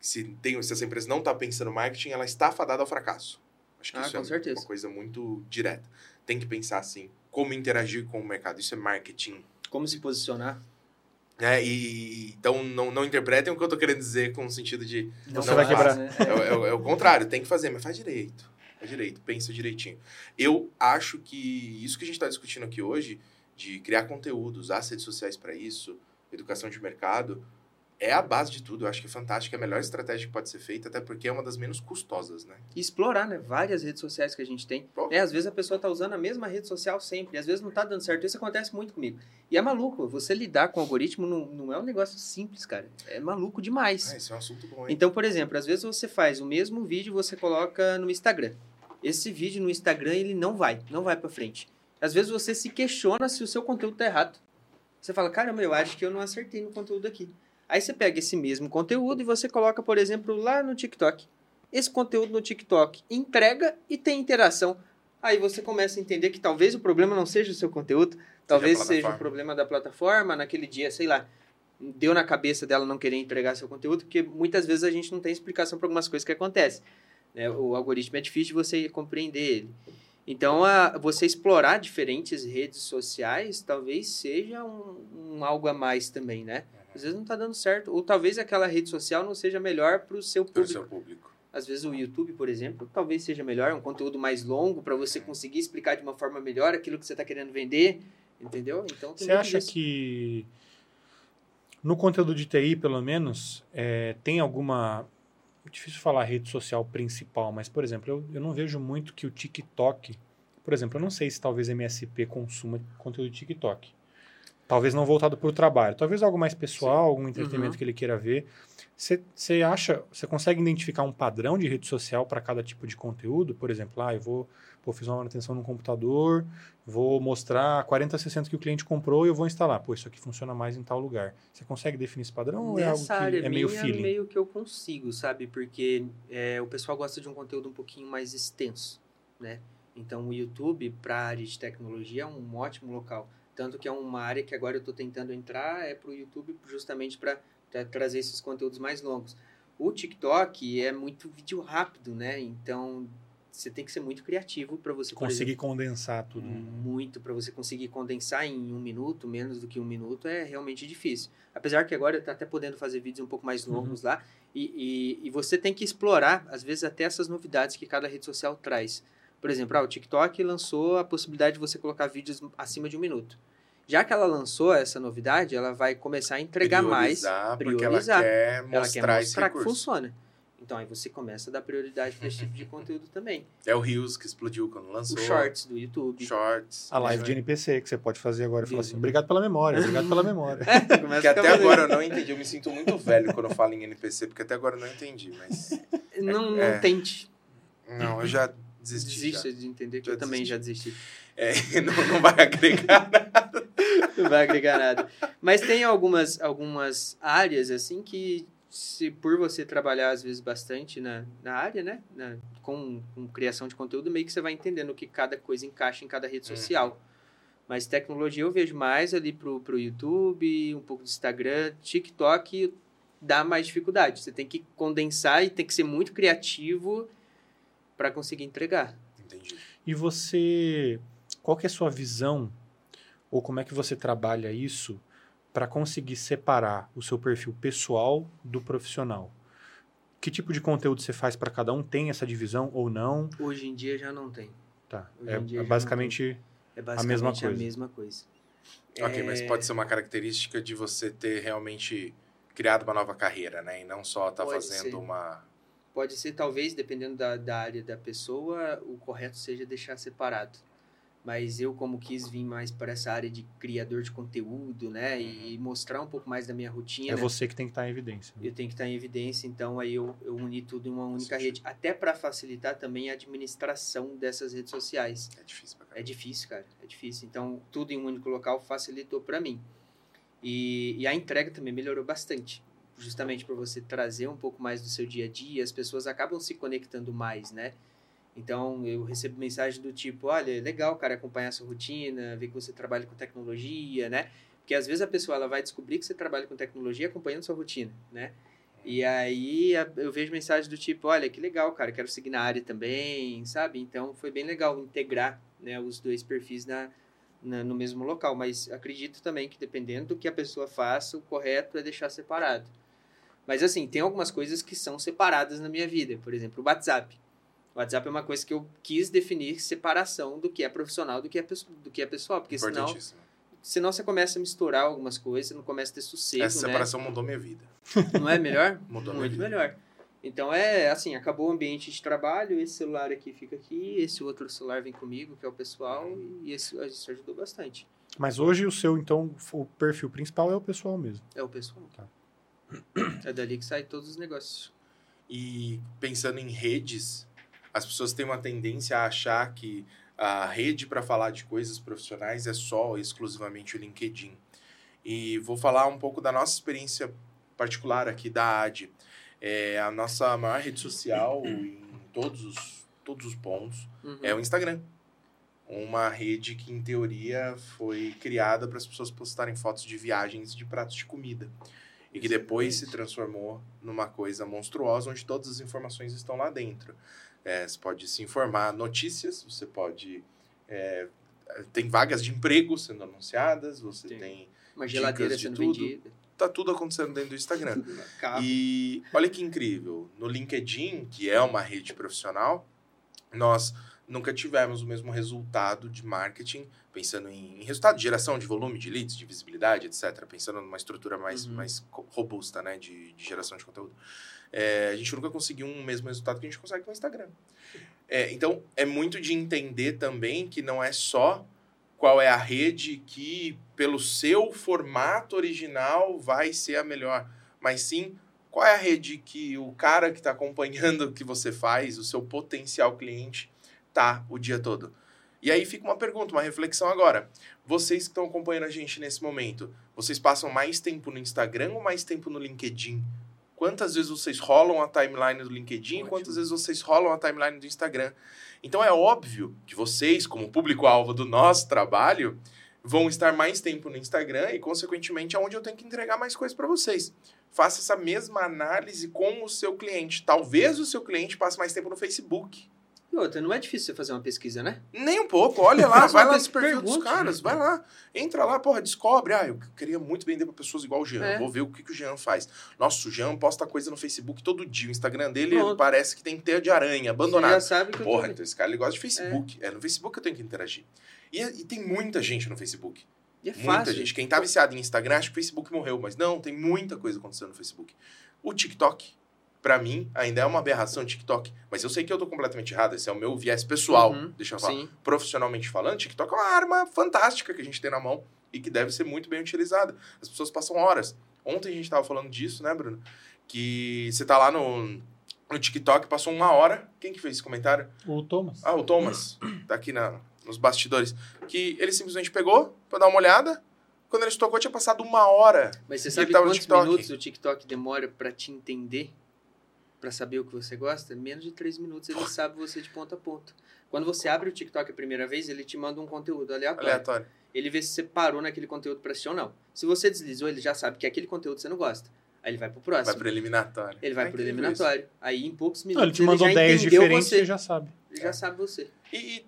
Se, tem, se essa empresa não está pensando marketing, ela está fadada ao fracasso. Acho que Ah, isso é certeza. uma coisa muito direta. Tem que pensar assim, como interagir com o mercado. Isso é marketing. Como se posicionar? Né? e, então, não, não interpretem o que eu tô querendo dizer com o sentido de... Você não vai quebrar. Né? É, o- é é o contrário, tem que fazer, mas faz direito. Faz direito, pensa direitinho. Eu acho que isso que a gente está discutindo aqui hoje, de criar conteúdo, usar as redes sociais para isso, educação de mercado, é a base de tudo. Eu acho que é fantástico, é a melhor estratégia que pode ser feita, até porque é uma das menos custosas, né? E explorar, né? Várias redes sociais que a gente tem. Pô. É, às vezes a pessoa tá usando a mesma rede social sempre, e às vezes não tá dando certo. Isso acontece muito comigo. E é maluco, você lidar com o algoritmo não, não é um negócio simples, cara. É maluco demais. Ah, esse é um assunto bom, hein? Então, por exemplo, às vezes você faz o mesmo vídeo e você coloca no Instagram. Esse vídeo no Instagram, ele não vai, não vai pra frente. Às vezes você se questiona se o seu conteúdo tá errado. Você fala, caramba, eu acho que eu não acertei no conteúdo aqui. Aí você pega esse mesmo conteúdo e você coloca, por exemplo, lá no TikTok. Esse conteúdo no TikTok entrega e tem interação. Aí você começa a entender que talvez o problema não seja o seu conteúdo, talvez seja o plataforma. problema da plataforma, naquele dia, sei lá, deu na cabeça dela não querer entregar seu conteúdo, porque muitas vezes a gente não tem explicação para algumas coisas que acontecem. né? O algoritmo é difícil de você compreender ele. Então, a, você explorar diferentes redes sociais talvez seja um, um algo a mais também, né? Às vezes não está dando certo. Ou talvez aquela rede social não seja melhor para o seu Para o público. seu público. Às vezes o YouTube, por exemplo, talvez seja melhor, um conteúdo mais longo para você conseguir explicar de uma forma melhor aquilo que você está querendo vender, entendeu? Então tem Você acha disso. que no conteúdo de TI, pelo menos, é, tem alguma. Difícil falar rede social principal, mas, por exemplo, eu, eu não vejo muito que o TikTok. Por exemplo, eu não sei se talvez MSP consuma conteúdo de TikTok. Talvez não voltado para o trabalho. Talvez algo mais pessoal, algum entretenimento Uhum. que ele queira ver. Você acha, você consegue identificar um padrão de rede social para cada tipo de conteúdo? Por exemplo, ah, eu vou, vou fiz uma manutenção no computador, vou mostrar 4060 que o cliente comprou e eu vou instalar. Pô, isso aqui funciona mais em tal lugar. Você consegue definir esse padrão ou é algo Nessa que área é meio feeling? meio que eu consigo, sabe? Porque é, o pessoal gosta de um conteúdo um pouquinho mais extenso, né? Então, o YouTube, para a área de tecnologia, é um ótimo local. Tanto que é uma área que agora eu estou tentando entrar, é para o YouTube justamente para trazer esses conteúdos mais longos. O TikTok é muito vídeo rápido, né? Então, você tem que ser muito criativo para você conseguir exemplo, condensar tudo. Muito para você conseguir condensar em um minuto, menos do que um minuto, é realmente difícil. Apesar que agora está até podendo fazer vídeos um pouco mais uhum. longos uhum. lá e, e, e, você tem que explorar, às vezes até essas novidades que cada rede social traz. Por exemplo, ah, o TikTok lançou a possibilidade de você colocar vídeos acima de um minuto. Já que ela lançou essa novidade, ela vai começar a entregar priorizar, mais, priorizar. Ela quer mostrar, ela quer mostrar que funciona. Então aí você começa a dar prioridade para esse tipo de conteúdo também. É o Reels que explodiu quando lançou. O Shorts do YouTube. Shorts. A live de NPC que você pode fazer agora e falar assim, obrigado pela memória, obrigado pela memória. É, que até agora eu não entendi. Eu me sinto muito velho quando eu falo em NPC, porque até agora eu não entendi, mas... Não, não é... tente. Não, eu já desisti. Desista já. de entender que já eu desisti. também já desisti. É, não, não vai agregar nada. não vai agregar nada. Mas tem algumas, algumas áreas, assim, que se por você trabalhar às vezes bastante na, na área, né, na, com, com, criação de conteúdo, meio que você vai entendendo que cada coisa encaixa em cada rede uhum. social. Mas tecnologia eu vejo mais ali pro, pro YouTube, um pouco de Instagram, TikTok dá mais dificuldade. Você tem que condensar e tem que ser muito criativo para conseguir entregar. Entendi. E você, qual que é a sua visão ou como é que você trabalha isso? para conseguir separar o seu perfil pessoal do profissional? Que tipo de conteúdo você faz para cada um? Tem essa divisão ou não? Hoje em dia já não tem. Tá. É, é, basicamente é, basicamente a mesma coisa. A mesma coisa. Ok, é... mas pode ser uma característica de você ter realmente criado uma nova carreira, né? E não só estar tá fazendo ser. uma. Pode ser, talvez, dependendo da, da área da pessoa, o correto seja deixar separado mas eu como quis vir mais para essa área de criador de conteúdo, né, e uhum. mostrar um pouco mais da minha rotina. É você que tem que estar tá em evidência. Né? Eu tenho que estar tá em evidência, então aí eu, eu uni tudo em uma única rede, até para facilitar também a administração dessas redes sociais. É difícil pra É difícil, cara, é difícil. Então tudo em um único local facilitou para mim. E, e a entrega também melhorou bastante, justamente para você trazer um pouco mais do seu dia a dia, as pessoas acabam se conectando mais, né? Então eu recebo mensagem do tipo, olha, legal, cara, acompanhar a sua rotina, ver que você trabalha com tecnologia, né? Porque às vezes a pessoa ela vai descobrir que você trabalha com tecnologia acompanhando sua rotina, né? E aí eu vejo mensagem do tipo, olha, que legal, cara, quero seguir na área também, sabe? Então foi bem legal integrar né, os dois perfis na, na, no mesmo local. Mas acredito também que dependendo do que a pessoa faça, o correto é deixar separado. Mas assim, tem algumas coisas que são separadas na minha vida. Por exemplo, o WhatsApp. O WhatsApp é uma coisa que eu quis definir separação do que é profissional do que é, do que é pessoal, porque senão, senão você começa a misturar algumas coisas, você não começa a ter sossego, Essa né? separação né? mudou minha vida. Não é melhor? mudou Muito minha vida. melhor. Então é assim, acabou o ambiente de trabalho, esse celular aqui fica aqui, esse outro celular vem comigo, que é o pessoal, e isso, isso ajudou bastante. Mas hoje o seu, então, o perfil principal é o pessoal mesmo. É o pessoal. Tá. É dali que sai todos os negócios. E pensando em redes, as pessoas têm uma tendência a achar que a rede para falar de coisas profissionais é só exclusivamente o LinkedIn. E vou falar um pouco da nossa experiência particular aqui da AD. É a nossa maior rede social em todos os, todos os pontos uhum. é o Instagram. Uma rede que, em teoria, foi criada para as pessoas postarem fotos de viagens e de pratos de comida. E que depois se transformou numa coisa monstruosa, onde todas as informações estão lá dentro. É, você pode se informar notícias, você pode. É, tem vagas de emprego sendo anunciadas, você Sim. tem. Uma geladeira sendo tudo. vendida. Tá tudo acontecendo dentro do Instagram. e olha que incrível. No LinkedIn, que é uma rede profissional, nós nunca tivemos o mesmo resultado de marketing, pensando em, resultado de geração de volume de leads, de visibilidade, etc. Pensando numa estrutura mais, uhum. mais robusta, né, de, de geração de conteúdo. É, a gente nunca conseguiu um mesmo resultado que a gente consegue com o Instagram. É, então, é muito de entender também que não é só qual é a rede que, pelo seu formato original, vai ser a melhor, mas sim qual é a rede que o cara que está acompanhando o que você faz, o seu potencial cliente, tá o dia todo. E aí fica uma pergunta, uma reflexão agora. Vocês que estão acompanhando a gente nesse momento, vocês passam mais tempo no Instagram ou mais tempo no LinkedIn? Quantas vezes vocês rolam a timeline do LinkedIn, Ótimo. quantas vezes vocês rolam a timeline do Instagram. Então é óbvio que vocês, como público-alvo do nosso trabalho, vão estar mais tempo no Instagram e, consequentemente, é onde eu tenho que entregar mais coisas para vocês. Faça essa mesma análise com o seu cliente. Talvez o seu cliente passe mais tempo no Facebook. E outra, não é difícil você fazer uma pesquisa, né? Nem um pouco. Olha lá, vai lá nos perfil dos pergunte, caras, vai lá. Entra lá, porra, descobre. Ah, eu queria muito vender pra pessoas igual o Jean. É. Vou ver o que, que o Jean faz. Nossa, o Jean posta coisa no Facebook todo dia. O Instagram dele Pronto. parece que tem teia de aranha, Você já abandonado. sabe que Porra, então esse cara ele gosta de Facebook. É. no Facebook que eu tenho que interagir. E, e tem muita gente no Facebook. E é Muita fácil. gente. Quem tá viciado em Instagram acha que o Facebook morreu, mas não, tem muita coisa acontecendo no Facebook. O TikTok, pra mim, ainda é uma aberração o TikTok. Mas eu sei que eu tô completamente errado. Esse é o meu viés pessoal. Uhum, Deixa eu falar. Sim. Profissionalmente falando, TikTok é uma arma fantástica que a gente tem na mão e que deve ser muito bem utilizada. As pessoas passam horas. Ontem a gente tava falando disso, né, Bruno? Que você tá lá no, no TikTok, passou uma hora. Quem que fez esse comentário? O Thomas. Ah, o Thomas, tá aqui na, nos bastidores. Que ele simplesmente pegou pra dar uma olhada. Quando ele tocou, tinha passado uma hora. Mas você sabe quantos TikTok. minutos o TikTok demora pra te entender? Pra saber o que você gosta? Menos de três minutos ele sabe você de ponta a ponta. Quando você abre o TikTok a primeira vez, ele te manda um conteúdo aleatório. Aleatório. Ele vê se você parou naquele conteúdo pra assistir ou não. Se você deslizou, ele já sabe que aquele conteúdo você não gosta. Aí ele vai pro próximo. Vai pro eliminatório. Ele vai É pro eliminatório. Aí em poucos Não, minutos ele te mandou já 10 entendeu diferentes, você. você já sabe. Ele já sabe você. isso. E, e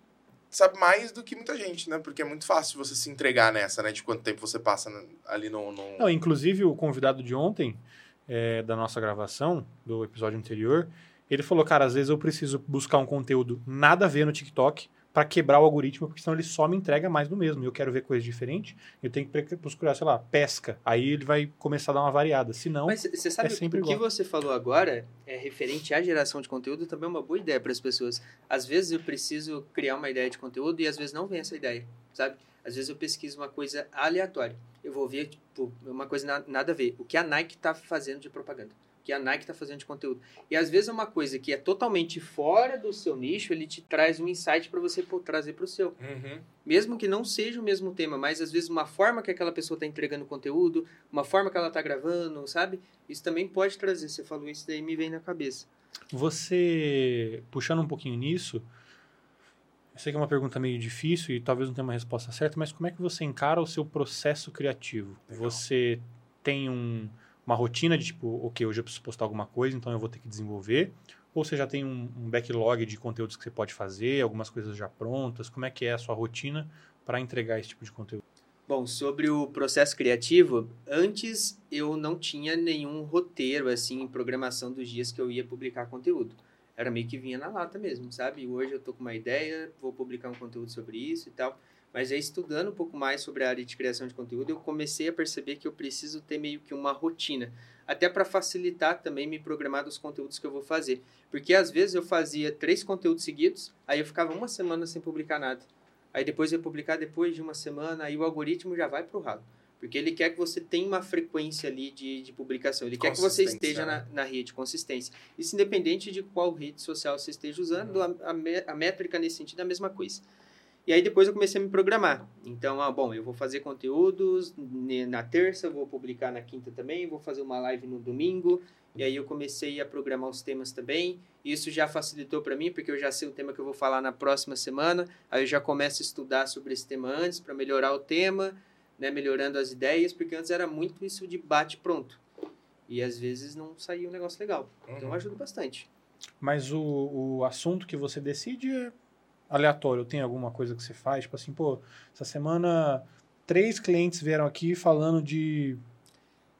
sabe mais do que muita gente, né? Porque é muito fácil você se entregar nessa, né? De quanto tempo você passa ali no... no... Não, inclusive, o convidado de ontem, é, da nossa gravação, do episódio anterior, ele falou, cara, às vezes eu preciso buscar um conteúdo nada a ver no TikTok para quebrar o algoritmo, porque senão ele só me entrega mais do mesmo. Eu quero ver coisas diferentes, eu tenho que procurar, sei lá, pesca. Aí ele vai começar a dar uma variada. Se não, Mas você sabe, é sempre o que igual. você falou agora é referente à geração de conteúdo também é uma boa ideia para as pessoas. Às vezes eu preciso criar uma ideia de conteúdo e às vezes não vem essa ideia, sabe? Às vezes eu pesquiso uma coisa aleatória. Eu vou ver, tipo, uma coisa na- nada a ver. O que a Nike tá fazendo de propaganda. O que a Nike tá fazendo de conteúdo. E às vezes é uma coisa que é totalmente fora do seu nicho, ele te traz um insight para você pô, trazer para o seu. Uhum. Mesmo que não seja o mesmo tema, mas às vezes uma forma que aquela pessoa está entregando conteúdo, uma forma que ela está gravando, sabe? Isso também pode trazer. Você falou isso daí me vem na cabeça. você, puxando um pouquinho nisso, eu sei que é uma pergunta meio difícil e talvez não tenha uma resposta certa, mas como é que você encara o seu processo criativo? Legal. Você tem um- uma rotina de tipo, ok, hoje eu preciso postar alguma coisa, então eu vou ter que desenvolver? Ou você já tem um, um backlog de conteúdos que você pode fazer, algumas coisas já prontas? Como é que é a sua rotina para entregar esse tipo de conteúdo? Bom, sobre o processo criativo, antes eu não tinha nenhum roteiro, assim, em programação dos dias que eu ia publicar conteúdo. Era meio que vinha na lata mesmo, sabe? Hoje eu tô com uma ideia, vou publicar um conteúdo sobre isso e tal. Mas aí, estudando um pouco mais sobre a área de criação de conteúdo, eu comecei a perceber que eu preciso ter meio que uma rotina. Até para facilitar também me programar dos conteúdos que eu vou fazer. Porque às vezes eu fazia três conteúdos seguidos, aí eu ficava uma semana sem publicar nada. Aí depois eu ia publicar depois de uma semana, aí o algoritmo já vai pro ralo. Porque ele quer que você tenha uma frequência ali de, de publicação. Ele quer que você esteja né? na, na rede, consistência. Isso independente de qual rede social você esteja usando, a, a, a métrica nesse sentido é a mesma coisa. E aí depois eu comecei a me programar. Então, ah, bom, eu vou fazer conteúdos na terça, vou publicar na quinta também, vou fazer uma live no domingo. E aí eu comecei a programar os temas também. Isso já facilitou para mim, porque eu já sei o tema que eu vou falar na próxima semana. Aí eu já começo a estudar sobre esse tema antes para melhorar o tema, né, melhorando as ideias, porque antes era muito isso de bate pronto. E às vezes não saía um negócio legal. Então Uhum. ajuda bastante. Mas o, o assunto que você decide é aleatório. Tem alguma coisa que você faz? Tipo assim, pô, essa semana três clientes vieram aqui falando de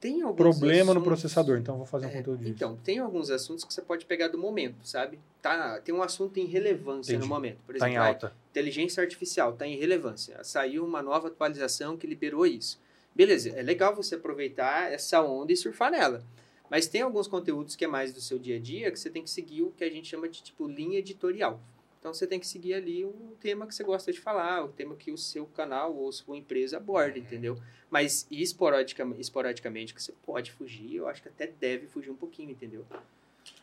Tem alguns problema no assuntos- processador, então vou fazer um É, conteúdo disso. Então, tem alguns assuntos que você pode pegar do momento, sabe? Tá, tem um assunto em relevância Entendi. no momento. Por tá exemplo, em vai, alta. inteligência artificial está em relevância. Saiu uma nova atualização que liberou isso. Beleza, é legal você aproveitar essa onda e surfar nela. Mas tem alguns conteúdos que é mais do seu dia a dia que você tem que seguir o que a gente chama de tipo linha editorial. Então você tem que seguir ali um tema que você gosta de falar, o tema que o seu canal ou sua empresa aborda, entendeu? Mas esporadica, esporadicamente que você pode fugir, eu acho que até deve fugir um pouquinho, entendeu?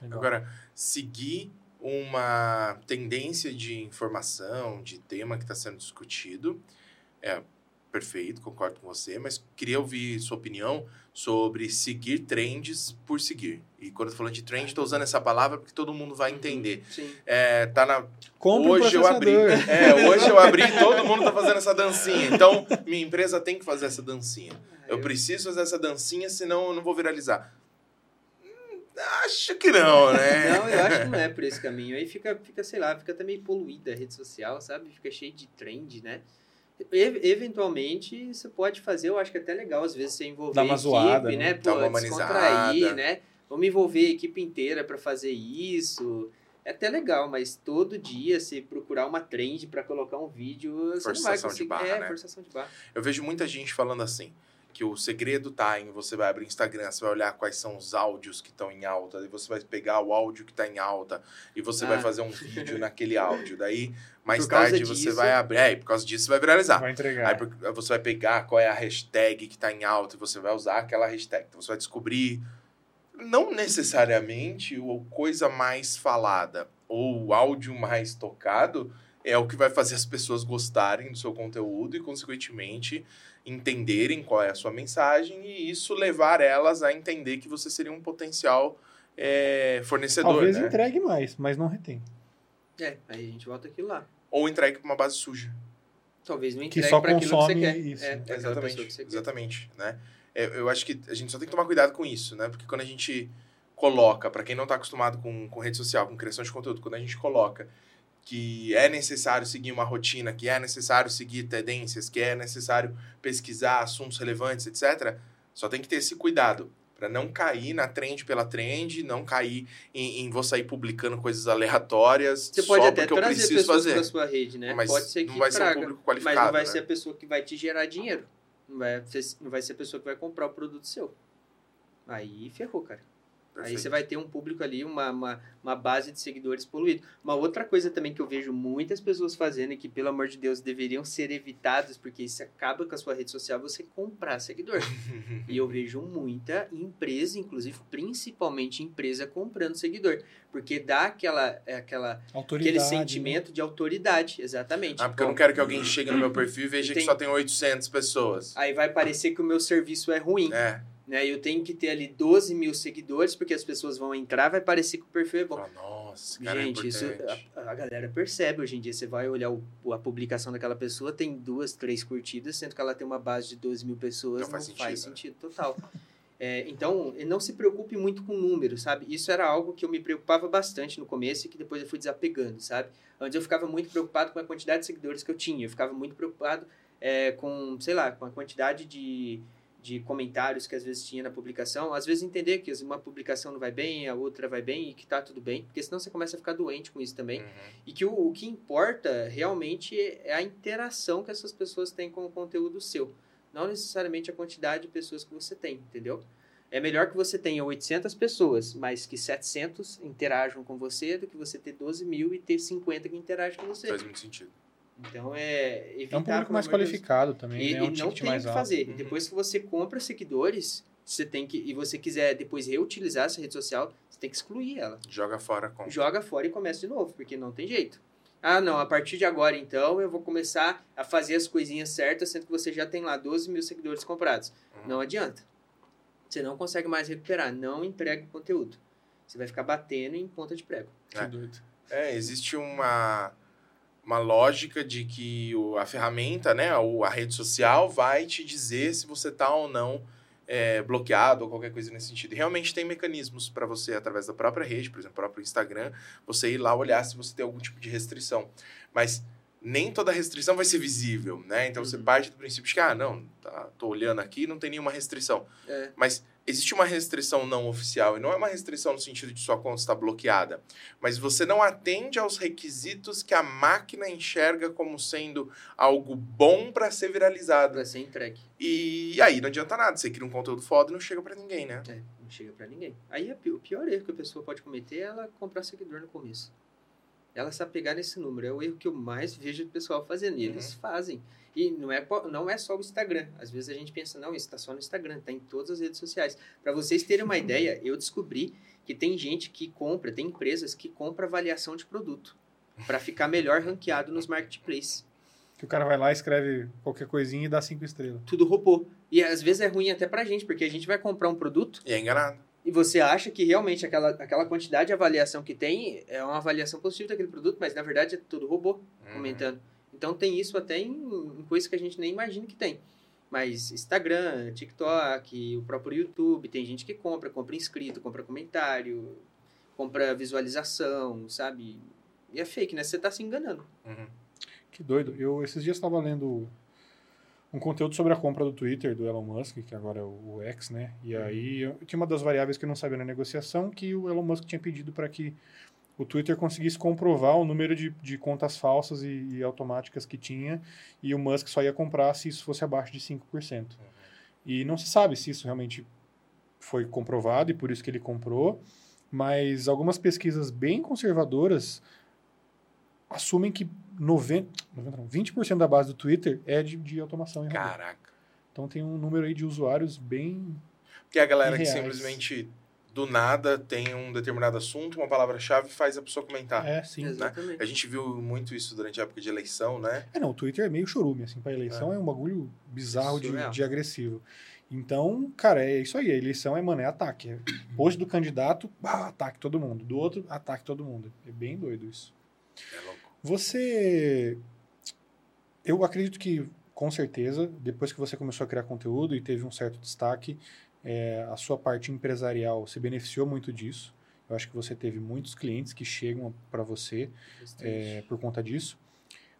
Legal. Agora, seguir uma tendência de informação, de tema que está sendo discutido, é perfeito, concordo com você, mas queria ouvir sua opinião sobre seguir trends por seguir. E quando eu tô falando de trend, estou usando essa palavra porque todo mundo vai entender. Sim. É, tá na Compre um hoje eu abri. É, hoje eu abri e todo mundo tá fazendo essa dancinha. Então, minha empresa tem que fazer essa dancinha. Eu preciso fazer essa dancinha, senão eu não vou viralizar. Hum, Acho que não, né? Não, eu acho que não é por esse caminho. Aí fica, fica sei lá, fica até meio poluída a rede social, sabe? Fica cheio de trend, né? Eventualmente, você pode fazer, eu acho que é até legal, às vezes, você envolver Dá uma a equipe, zoada, né? né? Dá Pô, uma humanizada. descontrair, né? Vamos envolver a equipe inteira para fazer isso. É até legal, mas todo dia, se procurar uma trend para colocar um vídeo, você não vai Forçação de conseguir. barra, é, né? forçação de barra. Eu vejo muita gente falando assim, que o segredo tá em você vai abrir o Instagram, você vai olhar quais são os áudios que estão em alta, daí você vai pegar o áudio que tá em alta e você Ah. vai fazer um vídeo naquele áudio. Daí, mais tarde, você disso- vai abrir. É, e por causa disso você vai viralizar. Vai Aí entregar. por- você vai pegar qual é a hashtag que tá em alta e você vai usar aquela hashtag. Então você vai descobrir, não necessariamente o coisa mais falada ou o áudio mais tocado é o que vai fazer as pessoas gostarem do seu conteúdo e, consequentemente, entenderem qual é a sua mensagem e isso levar elas a entender que você seria um potencial é, fornecedor, Talvez né? entregue mais, mas não retém. É, aí a gente volta aquilo lá. Ou entregue para uma base suja. Talvez não Que entregue só para aquilo que você quer. isso. É, pessoa que Exatamente, você quer. exatamente, né? É, Eu acho que a gente só tem que tomar cuidado com isso, né? Porque quando a gente coloca, para quem não está acostumado com, com rede social, com criação de conteúdo, quando a gente coloca que é necessário seguir uma rotina, que é necessário seguir tendências, que é necessário pesquisar assuntos relevantes, etc., só tem que ter esse cuidado para não cair na trend pela trend, não cair em, em vou sair publicando coisas aleatórias Você pode até trazer pessoas fazer. para sua rede, né? Mas pode ser que não vai ser um traga, público mas qualificado, não vai né? ser a pessoa que vai te gerar dinheiro. Não vai ser, não vai ser a pessoa que vai comprar o produto seu. Aí ferrou, cara. Aí Perfeito. você vai ter um público ali, uma, uma, uma base de seguidores poluído. Uma outra coisa também que eu vejo muitas pessoas fazendo e que, pelo amor de Deus, deveriam ser evitadas, porque isso acaba com a sua rede social, você comprar seguidor. e eu vejo muita empresa, inclusive, principalmente empresa, comprando seguidor. Porque dá aquela, é aquela, Autoridade. aquele né? sentimento de autoridade, exatamente. Ah, porque eu não Bom, quero que alguém chegue no meu perfil e veja Tem- que só tem 800 pessoas. Aí vai parecer que o meu serviço é ruim. É. Né? Eu tenho que ter ali 12 mil seguidores, porque as pessoas vão entrar, vai parecer que o perfil é bom. Fala, Nossa, cara Gente, é isso a, a galera percebe hoje em dia. Você vai olhar o, a publicação daquela pessoa, tem duas, três curtidas, sendo que ela tem uma base de 12 mil pessoas, Então faz não faz sentido, sentido total. É, então, não se preocupe muito com números, sabe? Isso era algo que eu me preocupava bastante no começo e que depois eu fui desapegando, sabe? Antes eu ficava muito preocupado com a quantidade de seguidores que eu tinha. Eu ficava muito preocupado é, com, sei lá, com a quantidade de, de comentários que às vezes tinha na publicação. Às vezes entender que uma publicação não vai bem, a outra vai bem e que tá tudo bem. Porque senão você começa a ficar doente com isso também. Uhum. E que o, o que importa realmente é a interação que essas pessoas têm com o conteúdo seu. Não necessariamente a quantidade de pessoas que você tem, entendeu? É melhor que você tenha 800 pessoas, mas que 700 interajam com você, do que você ter 12 mil e ter 50 que interagem com você. Faz muito sentido. Então é evitar... É um público mais qualificado também, E, né? e É um não ticket tem o mais que alto. fazer. Uhum. Depois que você compra seguidores, você tem que e você quiser depois reutilizar essa rede social, você tem que excluir ela. Joga fora com. Joga fora e começa de novo, porque não tem jeito. Ah, não, a partir de agora, então, eu vou começar a fazer as coisinhas certas, sendo que você já tem lá 12 mil seguidores comprados. Uhum. Não adianta. Você não consegue mais recuperar. Não entrega o conteúdo. Você vai ficar batendo em ponta de prego. Que doido. É, existe uma, uma lógica de que o, a ferramenta, né, ou a rede social vai te dizer se você tá ou não é, bloqueado ou qualquer coisa nesse sentido. E realmente tem mecanismos para você, através da própria rede, por exemplo, o próprio Instagram, você ir lá olhar se você tem algum tipo de restrição. Mas nem toda restrição vai ser visível, né? Então você Uhum. parte do princípio de que, ah, não, tá, tô olhando aqui, não tem nenhuma restrição. É. Mas existe uma restrição não oficial, e não é uma restrição no sentido de sua conta estar bloqueada, mas você não atende aos requisitos que a máquina enxerga como sendo algo bom para ser viralizado. Pra ser entregue. E aí não adianta nada, você cria um conteúdo foda e não chega para ninguém, né? É, não chega pra ninguém. Aí o pior erro que a pessoa pode cometer é ela comprar seguidor no começo. Ela se apegar nesse número. É o erro que eu mais vejo o pessoal fazendo. E eles fazem. E não é, não é só o Instagram. Às vezes a gente pensa, não, isso tá só no Instagram, tá em todas as redes sociais. Para vocês terem uma ideia, eu descobri que tem gente que compra, tem empresas que compram avaliação de produto para ficar melhor ranqueado nos marketplaces. Que o cara vai lá, escreve qualquer coisinha e dá cinco estrelas. Tudo robô. E às vezes é ruim até pra gente, porque a gente vai comprar um produto E é enganado. E você acha que realmente aquela, aquela quantidade de avaliação que tem é uma avaliação positiva daquele produto, mas na verdade é tudo robô Uhum. comentando. Então tem isso até em, em coisas que a gente nem imagina que tem. Mas Instagram, TikTok, o próprio YouTube, tem gente que compra, compra inscrito, compra comentário, compra visualização, sabe? E é fake, né? Você tá se enganando. Uhum. Que doido. Eu esses dias estava lendo um conteúdo sobre a compra do Twitter do Elon Musk, que agora é o o X, né? E aí eu- tinha uma das variáveis que eu não sabia na negociação que o Elon Musk tinha pedido para que o Twitter conseguisse comprovar o número de, de contas falsas e, e automáticas que tinha e o Musk só ia comprar se isso fosse abaixo de 5%. E não se sabe se isso realmente foi comprovado e por isso que ele comprou, mas algumas pesquisas bem conservadoras assumem que 90, 90 não, 20% da base do Twitter é de, de automação. Caraca. Então tem um número aí de usuários bem. Porque a galera que simplesmente do nada tem um determinado assunto, uma palavra-chave e faz a pessoa comentar. É, sim. Exatamente. A gente viu muito isso durante a época de eleição, né? É, não, o Twitter é meio chorume, assim, pra eleição é, um bagulho bizarro de, de agressivo. Então, cara, é isso aí. A eleição é, mano, é ataque. É post do candidato, bah, ataque todo mundo. Do outro, ataque todo mundo. É bem doido isso. É louco. Você. Eu acredito que, com certeza, depois que você começou a criar conteúdo e teve um certo destaque, é, a sua parte empresarial se beneficiou muito disso. Eu acho que você teve muitos clientes que chegam para você é, por conta disso.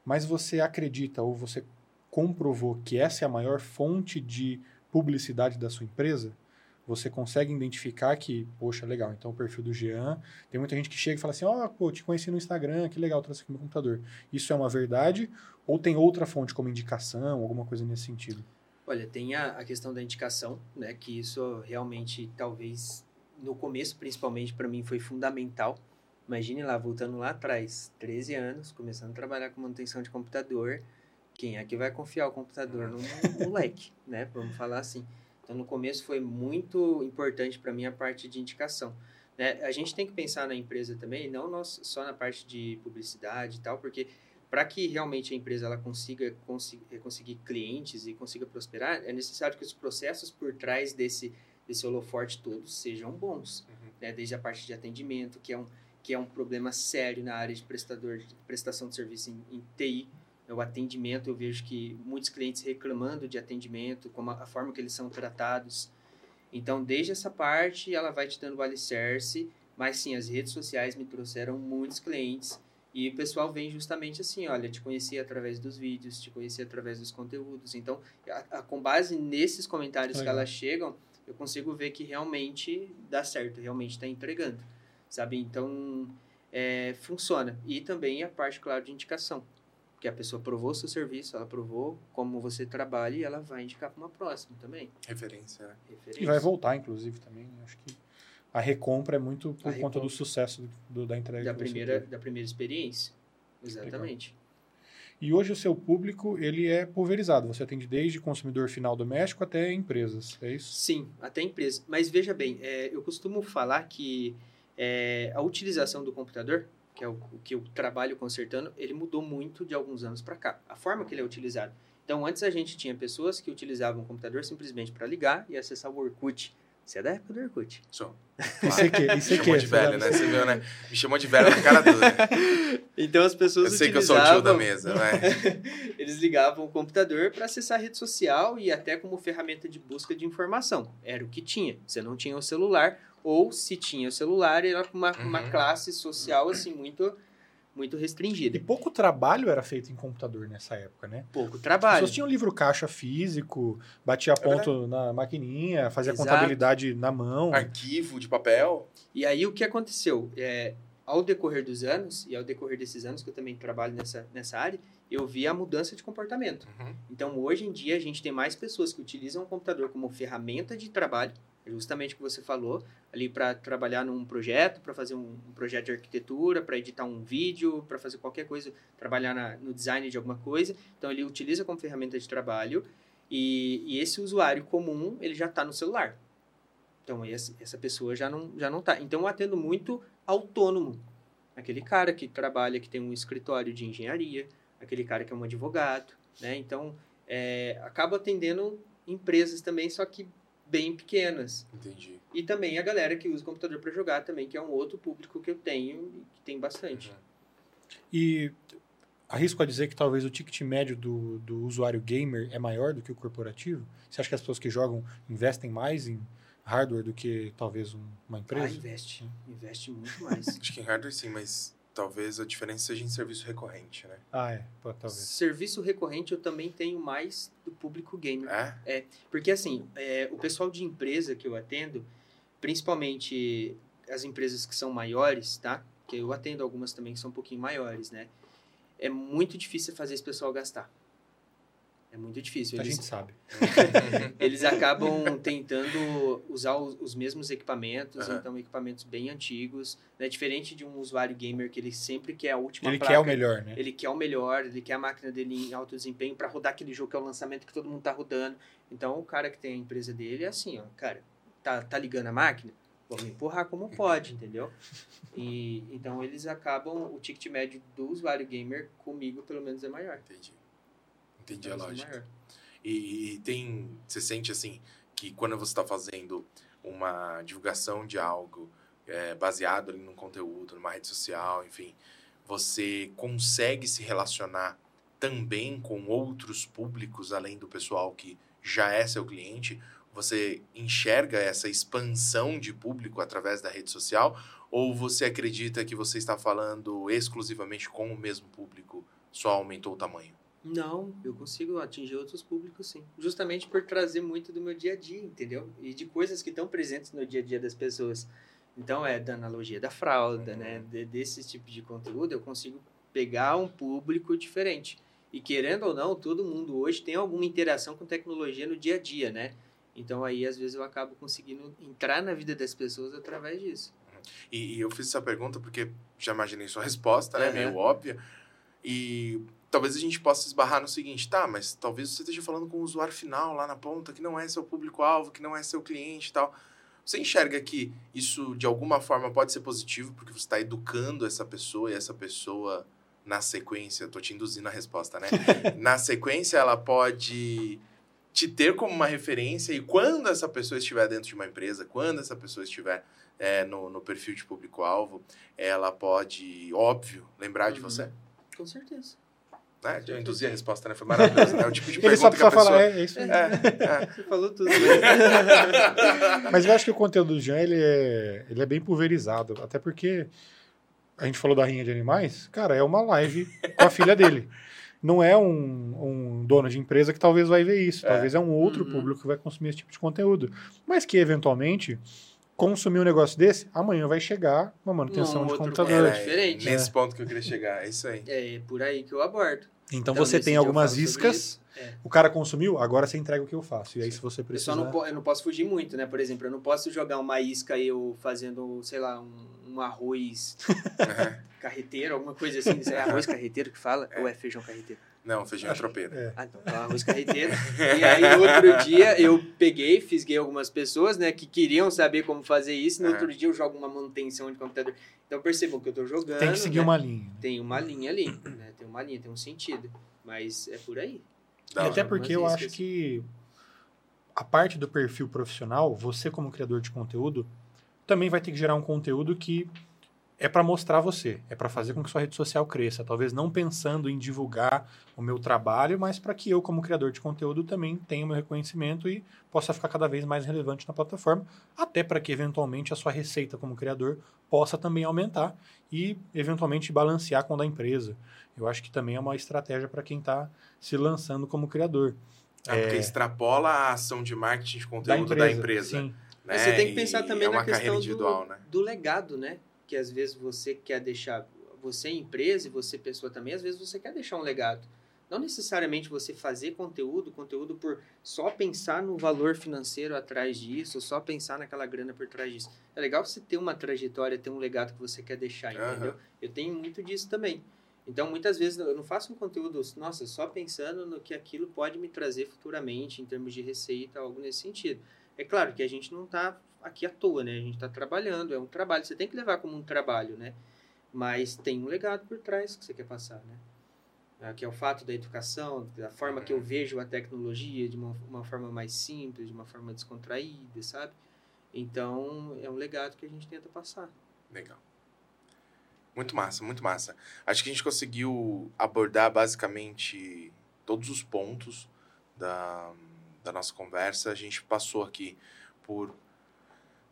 Mas você acredita ou você comprovou que essa é a maior fonte de publicidade da sua empresa? Você consegue identificar que, poxa, legal, então o perfil do Jean, tem muita gente que chega e fala assim, ó, pô, te conheci no Instagram, que legal, trouxe aqui no computador. Isso é uma verdade ou tem outra fonte como indicação, alguma coisa nesse sentido? Olha, tem a, a questão da indicação, né? Que isso realmente, talvez, no começo, principalmente, para mim foi fundamental. Imagine lá, voltando lá atrás, 13 anos, começando a trabalhar com manutenção de computador. Quem é que vai confiar o computador num moleque, né? Vamos falar assim. Então, no começo foi muito importante para mim a parte de indicação. Né? A gente tem que pensar na empresa também, não nós, só na parte de publicidade e tal, porque para que realmente a empresa ela consiga, consiga conseguir clientes e consiga prosperar, é necessário que os processos por trás desse, desse holoforte todos sejam bons. Uhum. Né? Desde a parte de atendimento, que é um, que é um problema sério na área de prestador de prestação de serviço em, em TI. O atendimento, eu vejo que muitos clientes reclamando de atendimento, como a, a forma que eles são tratados. Então, desde essa parte, ela vai te dando o alicerce, mas sim, as redes sociais me trouxeram muitos clientes e o pessoal vem justamente assim, olha, te conheci através dos vídeos, te conheci através dos conteúdos. Então, a, a- com base nesses comentários Legal. que elas chegam, eu consigo ver que realmente dá certo, realmente está entregando, sabe? Então, é, funciona. E também a parte, claro, de indicação. Que a pessoa provou o seu serviço, ela provou como você trabalha e ela vai indicar para uma próxima também. Referência, né? Referência. E vai voltar, inclusive, também. Acho que a recompra é muito por A conta do recompra. sucesso do- da entrega da primeira, da primeira experiência. Exatamente. E hoje o seu público ele é pulverizado. Você atende desde consumidor final doméstico até empresas, é isso? Sim, até empresa. Mas veja bem, é, eu costumo falar que é, a utilização do computador, que é o, o que eu trabalho consertando, ele mudou muito de alguns anos para cá. A forma que ele é utilizado. Então, antes a gente tinha pessoas que utilizavam o computador simplesmente para ligar e acessar o Orkut. Você é da época do Orkut. Sou. ICQ, Me ICQ. chamou de velho, né? Você viu, né? Me chamou de velho na cara dura. Então, as pessoas Eu sei que eu sou o utilizavam... tio da mesa, vai. Eles ligavam o computador para acessar a rede social e até como ferramenta de busca de informação. Era o que tinha. Você não tinha o celular, ou se tinha o celular, era uma, uma Uhum. classe social assim muito, muito E restringida. pouco trabalho era feito em computador nessa época, né? Pouco As trabalho. pessoas tinham livro caixa físico, batia ponto na maquininha, fazia Exato. contabilidade na mão. Arquivo de papel. E aí o que aconteceu? É, ao decorrer dos anos, e ao decorrer desses anos que eu também trabalho nessa, nessa área, eu vi a mudança de comportamento. Uhum. Então, hoje em dia, a gente tem mais pessoas que utilizam o computador como ferramenta de trabalho, justamente o que você falou, ali para trabalhar num projeto, para fazer um, um projeto de arquitetura, para editar um vídeo, para fazer qualquer coisa, trabalhar na- no design de alguma coisa. Então, ele utiliza como ferramenta de trabalho e, e esse usuário comum, ele já está no celular. Então, essa, essa pessoa já não, já não tá. Então, eu atendo muito autônomo. Aquele cara que trabalha, que tem um escritório de engenharia, aquele cara que é um advogado, né? Então, é, acabo atendendo empresas também, só que bem pequenas. Entendi. E também a galera que usa o computador para jogar também, que é um outro público que eu tenho e que tem bastante. Uhum. E arrisco a dizer que talvez o ticket médio do, do usuário gamer é maior do que o corporativo? Você acha que as pessoas que jogam investem mais em hardware do que talvez um, uma empresa? Ah, investe. Investe muito mais. Acho que em hardware sim, mas talvez a diferença seja em serviço recorrente, né? Ah, é. Pô, talvez. Serviço recorrente eu também tenho mais do público gamer. É? É, porque assim, é, o pessoal de empresa que eu atendo, principalmente as empresas que são maiores, tá? Que eu atendo algumas também que são um pouquinho maiores, né? É muito difícil fazer esse pessoal gastar. É muito difícil. Eles, a gente sabe. eles acabam tentando usar os, os mesmos equipamentos, uhum. então equipamentos bem antigos, né? Diferente de um usuário gamer que ele sempre quer a última ele placa. Ele quer o melhor, né? Ele quer o melhor, ele quer a máquina dele em alto desempenho para rodar aquele jogo que é o lançamento que todo mundo tá rodando. Então o cara que tem a empresa dele é assim, ó, cara, tá, tá ligando a máquina? Vamos empurrar como pode, entendeu? E, então eles acabam, o ticket médio do usuário gamer comigo pelo menos é maior. Entendi. Entendi a lógica. E, e, tem. Você sente assim que quando você está fazendo uma divulgação de algo é, baseado ali num conteúdo, numa rede social, enfim, você consegue se relacionar também com outros públicos além do pessoal que já é seu cliente? Você enxerga essa expansão de público através da rede social? Ou você acredita que você está falando exclusivamente com o mesmo público, só aumentou o tamanho? Não, eu consigo atingir outros públicos sim. Justamente por trazer muito do meu dia a dia, entendeu? E de coisas que estão presentes no dia a dia das pessoas. Então, é da analogia da fralda, uhum. né? De, desse tipo de conteúdo, eu consigo pegar um público diferente. E querendo ou não, todo mundo hoje tem alguma interação com tecnologia no dia a dia, né? Então, aí, às vezes, eu acabo conseguindo entrar na vida das pessoas através disso. E, e eu fiz essa pergunta porque já imaginei sua resposta, né? Uhum. Meio óbvia. E talvez a gente possa esbarrar no seguinte, tá, mas talvez você esteja falando com o usuário final lá na ponta, que não é seu público-alvo, que não é seu cliente e tal. Você enxerga que isso, de alguma forma, pode ser positivo, porque você está educando essa pessoa e essa pessoa, na sequência, estou te induzindo a resposta, né? na sequência, ela pode te ter como uma referência e quando essa pessoa estiver dentro de uma empresa, quando essa pessoa estiver é, no, no perfil de público-alvo, ela pode, óbvio, lembrar uhum. de você? Com certeza. Né? Eu induzi a resposta, né? Foi maravilhoso, né? O tipo de Ele pergunta que a pessoa... falar, é, é isso aí. É, é. Você falou tudo. Mas eu acho que o conteúdo do Jean, ele é, ele é bem pulverizado, até porque a gente falou da rinha de animais, cara, é uma live com a filha dele. Não é um, um dono de empresa que talvez vai ver isso, é. talvez é um outro uhum. público que vai consumir esse tipo de conteúdo. Mas que, eventualmente consumir um negócio desse, amanhã vai chegar uma manutenção um de computador. É, diferente. Nesse é. ponto que eu queria chegar, é isso aí. É por aí que eu abordo. Então, então você tem algumas iscas, é. o cara consumiu, agora você entrega o que eu faço. E aí, se você precisar... Eu, só não, eu não posso fugir muito, né? Por exemplo, eu não posso jogar uma isca eu fazendo, sei lá, um, um arroz carreteiro, alguma coisa assim. É arroz carreteiro que fala? Ou é feijão carreteiro? Não, feijão tropeiro. É. Ah, então, tá arroz carreteiro. e aí, outro dia, eu peguei, fisguei algumas pessoas, né, que queriam saber como fazer isso. No é. outro dia, eu jogo uma manutenção de computador. Então, percebam que eu estou jogando. Tem que seguir né? uma linha. Tem uma linha ali, né? Tem uma linha, tem um sentido. Mas é por aí. Não, até porque eu acho que a parte do perfil profissional, você como criador de conteúdo, também vai ter que gerar um conteúdo que é para mostrar você, é para fazer com que sua rede social cresça. Talvez não pensando em divulgar o meu trabalho, mas para que eu, como criador de conteúdo, também tenha o meu reconhecimento e possa ficar cada vez mais relevante na plataforma, até para que eventualmente a sua receita como criador possa também aumentar e eventualmente balancear com a da empresa. Eu acho que também é uma estratégia para quem está se lançando como criador. Ah, é, porque extrapola a ação de marketing de conteúdo da empresa. Da empresa sim. Né? Você tem que pensar também é na questão do, né? do legado, né? Que às vezes você quer deixar, você é empresa e você pessoa também, às vezes você quer deixar um legado. Não necessariamente você fazer conteúdo, conteúdo por só pensar no valor financeiro atrás disso, só pensar naquela grana por trás disso. É legal você ter uma trajetória, ter um legado que você quer deixar, entendeu? Uhum. Eu tenho muito disso também. Então, muitas vezes eu não faço um conteúdo, nossa, só pensando no que aquilo pode me trazer futuramente, em termos de receita, algo nesse sentido. É claro que a gente não está aqui à toa, né? A gente está trabalhando, é um trabalho, você tem que levar como um trabalho, né? Mas tem um legado por trás que você quer passar, né? Ah, que é o fato da educação, da forma que eu vejo a tecnologia de uma, uma forma mais simples, de uma forma descontraída, sabe? Então, é um legado que a gente tenta passar. Legal. Muito massa, muito massa. Acho que a gente conseguiu abordar basicamente todos os pontos da, da nossa conversa. A gente passou aqui por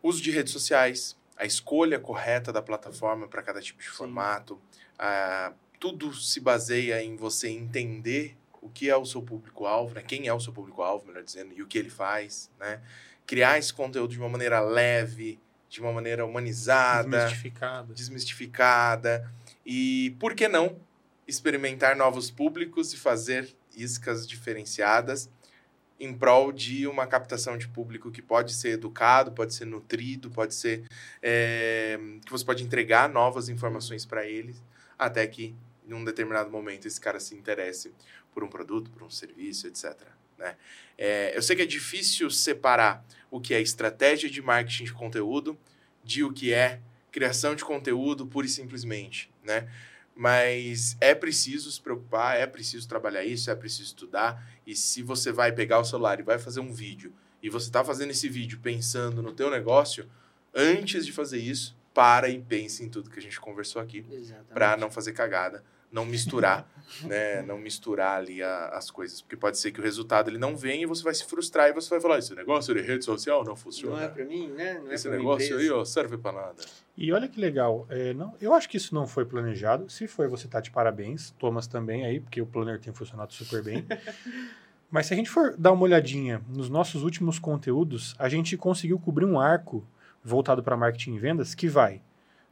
uso de redes sociais, a escolha correta da plataforma para cada tipo de Sim. formato. Ah, tudo se baseia em você entender o que é o seu público-alvo, né? quem é o seu público-alvo, melhor dizendo, e o que ele faz. Né? Criar esse conteúdo de uma maneira leve, de uma maneira humanizada, desmistificada. desmistificada. E por que não experimentar novos públicos e fazer iscas diferenciadas em prol de uma captação de público que pode ser educado, pode ser nutrido, pode ser é, que você pode entregar novas informações para eles, até que em um determinado momento esse cara se interesse por um produto, por um serviço, etc. Né? É, eu sei que é difícil separar o que é estratégia de marketing de conteúdo de o que é criação de conteúdo pura e simplesmente, né? Mas é preciso se preocupar, é preciso trabalhar isso, é preciso estudar. E se você vai pegar o celular e vai fazer um vídeo, e você está fazendo esse vídeo pensando no teu negócio, antes de fazer isso, para e pense em tudo que a gente conversou aqui, para não fazer cagada, não misturar, né? Não misturar ali a, as coisas, porque pode ser que o resultado ele não venha e você vai se frustrar e você vai falar esse negócio de rede social não funciona. Não é para mim, né? Não é esse negócio aí, ó, serve para nada. E olha que legal, é, não, eu acho que isso não foi planejado. Se foi, você tá de parabéns. Thomas também aí, porque o planner tem funcionado super bem. Mas se a gente for dar uma olhadinha nos nossos últimos conteúdos, a gente conseguiu cobrir um arco voltado para marketing e vendas que vai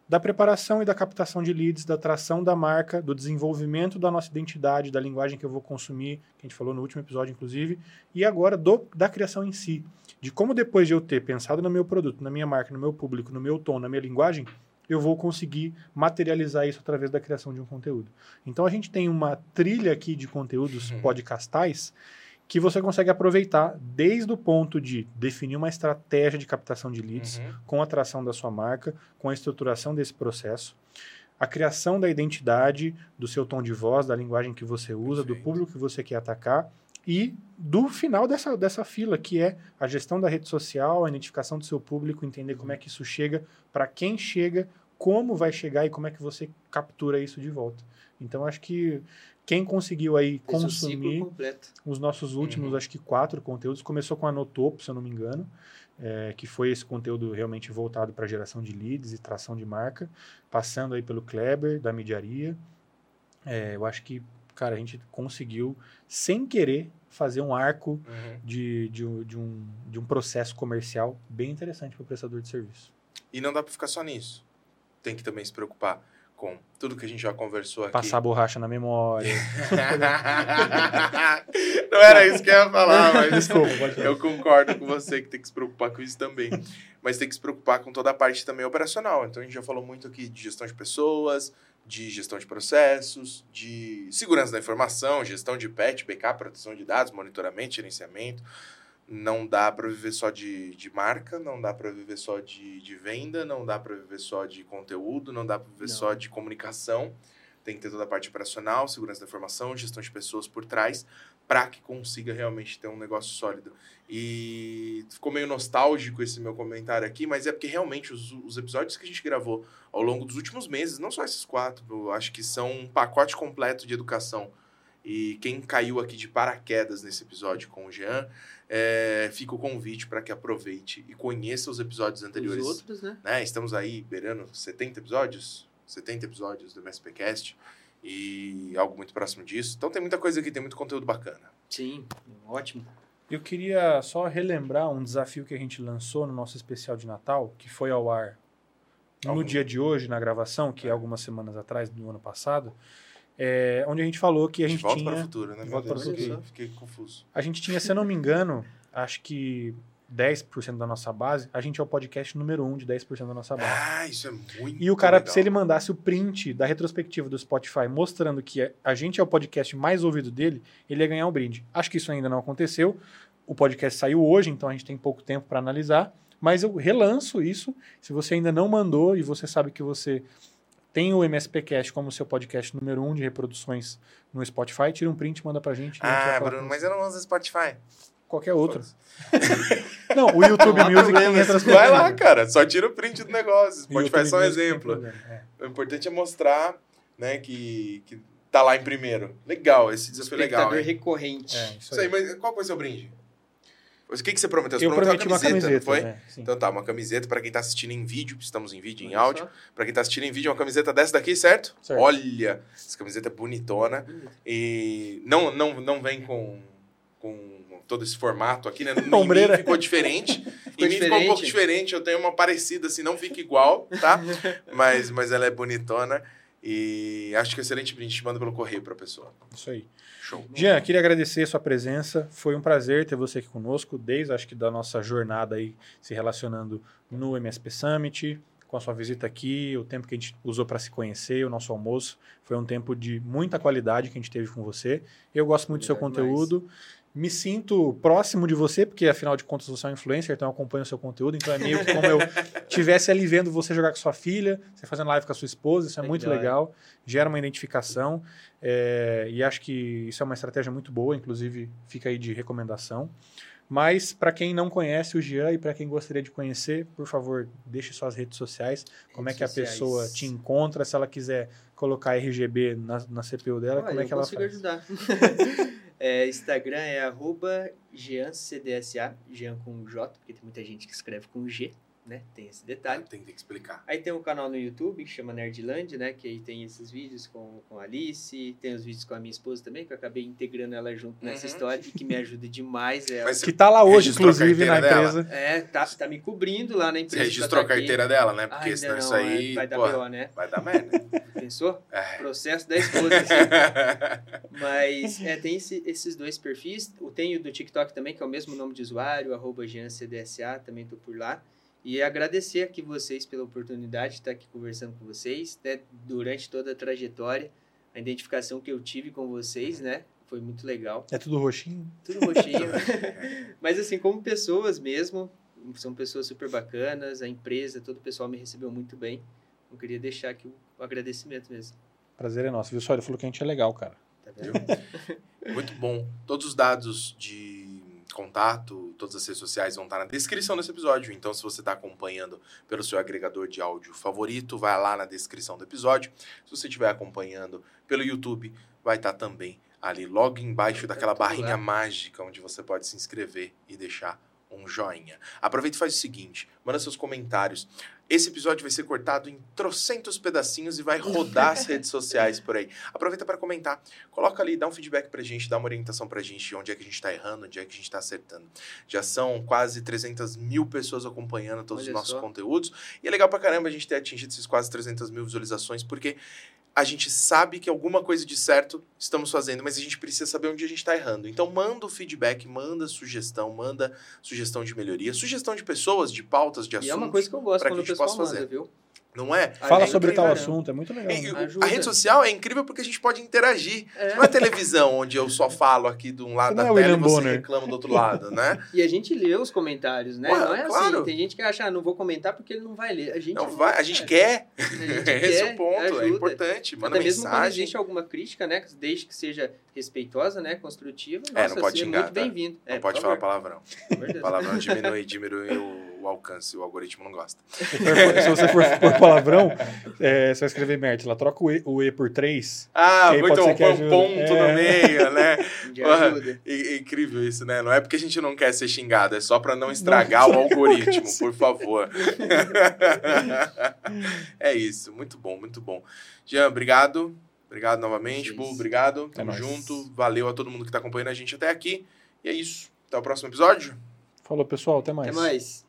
da preparação e da captação de leads, da atração da marca, do desenvolvimento da nossa identidade, da linguagem que eu vou consumir, que a gente falou no último episódio, inclusive, e agora do, da criação em si. De como depois de eu ter pensado no meu produto, na minha marca, no meu público, no meu tom, na minha linguagem, eu vou conseguir materializar isso através da criação de um conteúdo. Então a gente tem uma trilha aqui de conteúdos uhum. podcastais que você consegue aproveitar desde o ponto de definir uma estratégia de captação de leads uhum. com a atração da sua marca, com a estruturação desse processo, a criação da identidade, do seu tom de voz, da linguagem que você usa, Perfeito. do público que você quer atacar e do final dessa, dessa fila, que é a gestão da rede social, a identificação do seu público, entender como é que isso chega, para quem chega, como vai chegar e como é que você captura isso de volta. Então, acho que quem conseguiu aí consumir os nossos últimos, uhum. acho que quatro conteúdos, começou com a Notopo, se eu não me engano, é, que foi esse conteúdo realmente voltado para geração de leads e tração de marca, passando aí pelo Kleber, da Mediaria. É, eu acho que, cara, a gente conseguiu, sem querer, fazer um arco uhum. de, de, de, um, de um processo comercial bem interessante para o prestador de serviço. E não dá para ficar só nisso. Tem que também se preocupar com tudo que a gente já conversou aqui. Passar borracha na memória. Não era isso que eu ia falar, mas Desculpa, eu concordo com você que tem que se preocupar com isso também. Mas tem que se preocupar com toda a parte também operacional. Então a gente já falou muito aqui de gestão de pessoas, de gestão de processos, de segurança da informação, gestão de PET, backup, proteção de dados, monitoramento, gerenciamento não dá para viver só de, de marca, não dá para viver só de, de venda, não dá para viver só de conteúdo, não dá para viver não. só de comunicação. Tem que ter toda a parte operacional, segurança da informação, gestão de pessoas por trás, para que consiga realmente ter um negócio sólido. E ficou meio nostálgico esse meu comentário aqui, mas é porque realmente os, os episódios que a gente gravou ao longo dos últimos meses, não só esses quatro, acho que são um pacote completo de educação. E quem caiu aqui de paraquedas nesse episódio com o Jean, é, fica o convite para que aproveite e conheça os episódios anteriores. Os outros, né? né? Estamos aí beirando 70 episódios, 70 episódios do MSPcast e algo muito próximo disso. Então tem muita coisa aqui, tem muito conteúdo bacana. Sim, ótimo. Eu queria só relembrar um desafio que a gente lançou no nosso especial de Natal, que foi ao ar no Algum... dia de hoje, na gravação, que é algumas semanas atrás, do ano passado, é, onde a gente falou que a gente volta tinha... para o futuro, né? Volta para o futuro. Fiquei confuso. A gente tinha, se eu não me engano, acho que 10% da nossa base, a gente é o podcast número 1 de 10% da nossa base. Ah, isso é muito E o cara, legal. se ele mandasse o print da retrospectiva do Spotify mostrando que a gente é o podcast mais ouvido dele, ele ia ganhar um brinde. Acho que isso ainda não aconteceu. O podcast saiu hoje, então a gente tem pouco tempo para analisar. Mas eu relanço isso. Se você ainda não mandou e você sabe que você tem o MSPcast como seu podcast número um de reproduções no Spotify, tira um print e manda pra gente. Ah, Bruno, mas eu não uso Spotify. qualquer outro. não, o YouTube Não Music problema, entra as Vai lá, coisas. cara. Só tira o print do negócio. Spotify é só um tem exemplo. é. O importante é mostrar, né, que, que tá lá em primeiro. Legal, esse desafio é legal, Espectador hein? recorrente. É, isso Isso aí, aí. mas qual foi o seu brinde? O que, que você prometeu? Você Eu prometeu prometi uma camiseta, não foi? né? Então tá, uma camiseta pra quem tá assistindo em vídeo, estamos em vídeo, em Olha áudio. Pra quem tá assistindo em vídeo, uma camiseta dessa daqui, certo? Certo. Olha, essa camiseta é bonitona. E não, não, não vem com, com todo esse formato aqui, né? Em mim ficou diferente. em mim ficou um diferente. pouco diferente. Eu tenho uma parecida, assim, não fica igual, tá? mas, mas ela é bonitona. E acho que é excelente brinde. Te mando pelo correio pra pessoa. Isso aí. Show. Jean, queria agradecer a sua presença. Foi um prazer ter você aqui conosco, desde acho que da nossa jornada aí se relacionando no MSP Summit, com a sua visita aqui, o tempo que a gente usou para se conhecer, o nosso almoço. Foi um tempo de muita qualidade que a gente teve com você. Eu gosto muito do seu conteúdo. Me sinto próximo de você, porque afinal de contas você é um influencer, então eu acompanho o seu conteúdo. Então é meio que como eu estivesse ali vendo você jogar com sua filha, você fazendo live com a sua esposa. Isso é muito Legal. legal, gera uma identificação. é, e acho que isso é uma estratégia muito boa, inclusive fica aí de recomendação. Mas para quem não conhece o Jean e para quem gostaria de conhecer, por favor, deixe suas redes sociais. Como é que a sociais. pessoa te encontra? Se ela quiser colocar RGB na, na CPU dela, como é que eu ela consigo faz? ajudar. É, Instagram é arroba Jean com J, porque tem muita gente que escreve com G, né? Tem esse detalhe. Tem que explicar. Aí tem um canal no YouTube que chama Nerdland, né? Que aí tem esses vídeos com, com a Alice, tem os vídeos com a minha esposa também, que eu acabei integrando ela junto nessa Uhum. história e que me ajuda demais. Mas Que tá lá hoje, Registrou a inclusive, na carteira dela? empresa. é tá, tá me cobrindo lá na Você empresa. registrou a pra tá aqui. carteira dela, né? Porque Ainda senão não, isso aí. é, vai dar BO, né? vai dar merda. Pensou? É. Processo da esposa. assim. Mas é, tem esse- esses dois perfis. O tenho do TikTok também, que é o mesmo nome de usuário, arroba GeanCDSA, também tô por lá. E agradecer aqui vocês pela oportunidade de estar aqui conversando com vocês, né, durante toda a trajetória, a identificação que eu tive com vocês, né? Foi muito legal. É tudo roxinho. Tudo roxinho. Mas assim, como pessoas mesmo, são pessoas super bacanas, a empresa, todo o pessoal me recebeu muito bem. Eu queria deixar aqui o agradecimento mesmo. Prazer é nosso, viu? Só ele falou que a gente é legal, cara. Tá vendo? Muito bom. Todos os dados de contato, todas as redes sociais vão estar na descrição desse episódio. Então, se você está acompanhando pelo seu agregador de áudio favorito, vai lá na descrição do episódio. Se você estiver acompanhando pelo YouTube, vai estar também ali logo embaixo tá daquela tudo barrinha mágica onde você pode se inscrever e deixar um joinha. Aproveita e faz o seguinte, manda seus comentários. Esse episódio vai ser cortado em trocentos pedacinhos e vai rodar as redes sociais por aí. Aproveita para comentar. Coloca ali, dá um feedback pra gente, dá uma orientação pra gente de onde é que a gente tá errando, onde é que a gente tá acertando. Já são quase 300 mil pessoas acompanhando todos Olha os nossos só. conteúdos. E é legal pra caramba a gente ter atingido esses quase 300 mil visualizações, porque a gente sabe que alguma coisa de certo estamos fazendo, mas a gente precisa saber onde a gente está errando. Então manda o feedback, manda sugestão, manda sugestão de melhoria, sugestão de pessoas, de pautas, de E assuntos. é uma coisa que eu gosto quando o que a gente pessoal possa manda, fazer. viu? Não é? Fala é sobre tal assunto, é muito legal. E o- Ajuda. a rede social é incrível porque a gente pode interagir. É. Não é televisão onde eu só falo aqui de um lado Não da é tela e você Bonner. reclama do outro lado, né? E a gente lê os comentários, né? Ué, não é claro. assim. Tem gente que acha, ah, não vou comentar porque ele não vai ler. A gente Não vai, a gente cara. quer. A gente Esse é quer, o ponto, é ajuda. importante. Manda Até mesmo quando existe alguma crítica, né? Desde que seja respeitosa, né? Construtiva. É, Nossa, não pode xingar, muito tá? bem-vindo. Não É, pode falar palavrão. Palavrão diminui, diminui o, o alcance, o algoritmo não gosta. Se você for pôr palavrão, é, você vai escrever Mert, lá troca o E, o e por 3. Ah, muito bom. Põe um ponto É. no meio, né? Porra. É, é incrível isso, né? Não é porque a gente não quer ser xingado, é só pra não estragar o algoritmo, por favor. é isso, muito bom, muito bom. Jean, obrigado. Obrigado novamente. Bu, obrigado. Tamo nóis. junto. Valeu a todo mundo que tá acompanhando a gente até aqui. E é isso. Até o próximo episódio. Falou, pessoal, até mais. Até mais.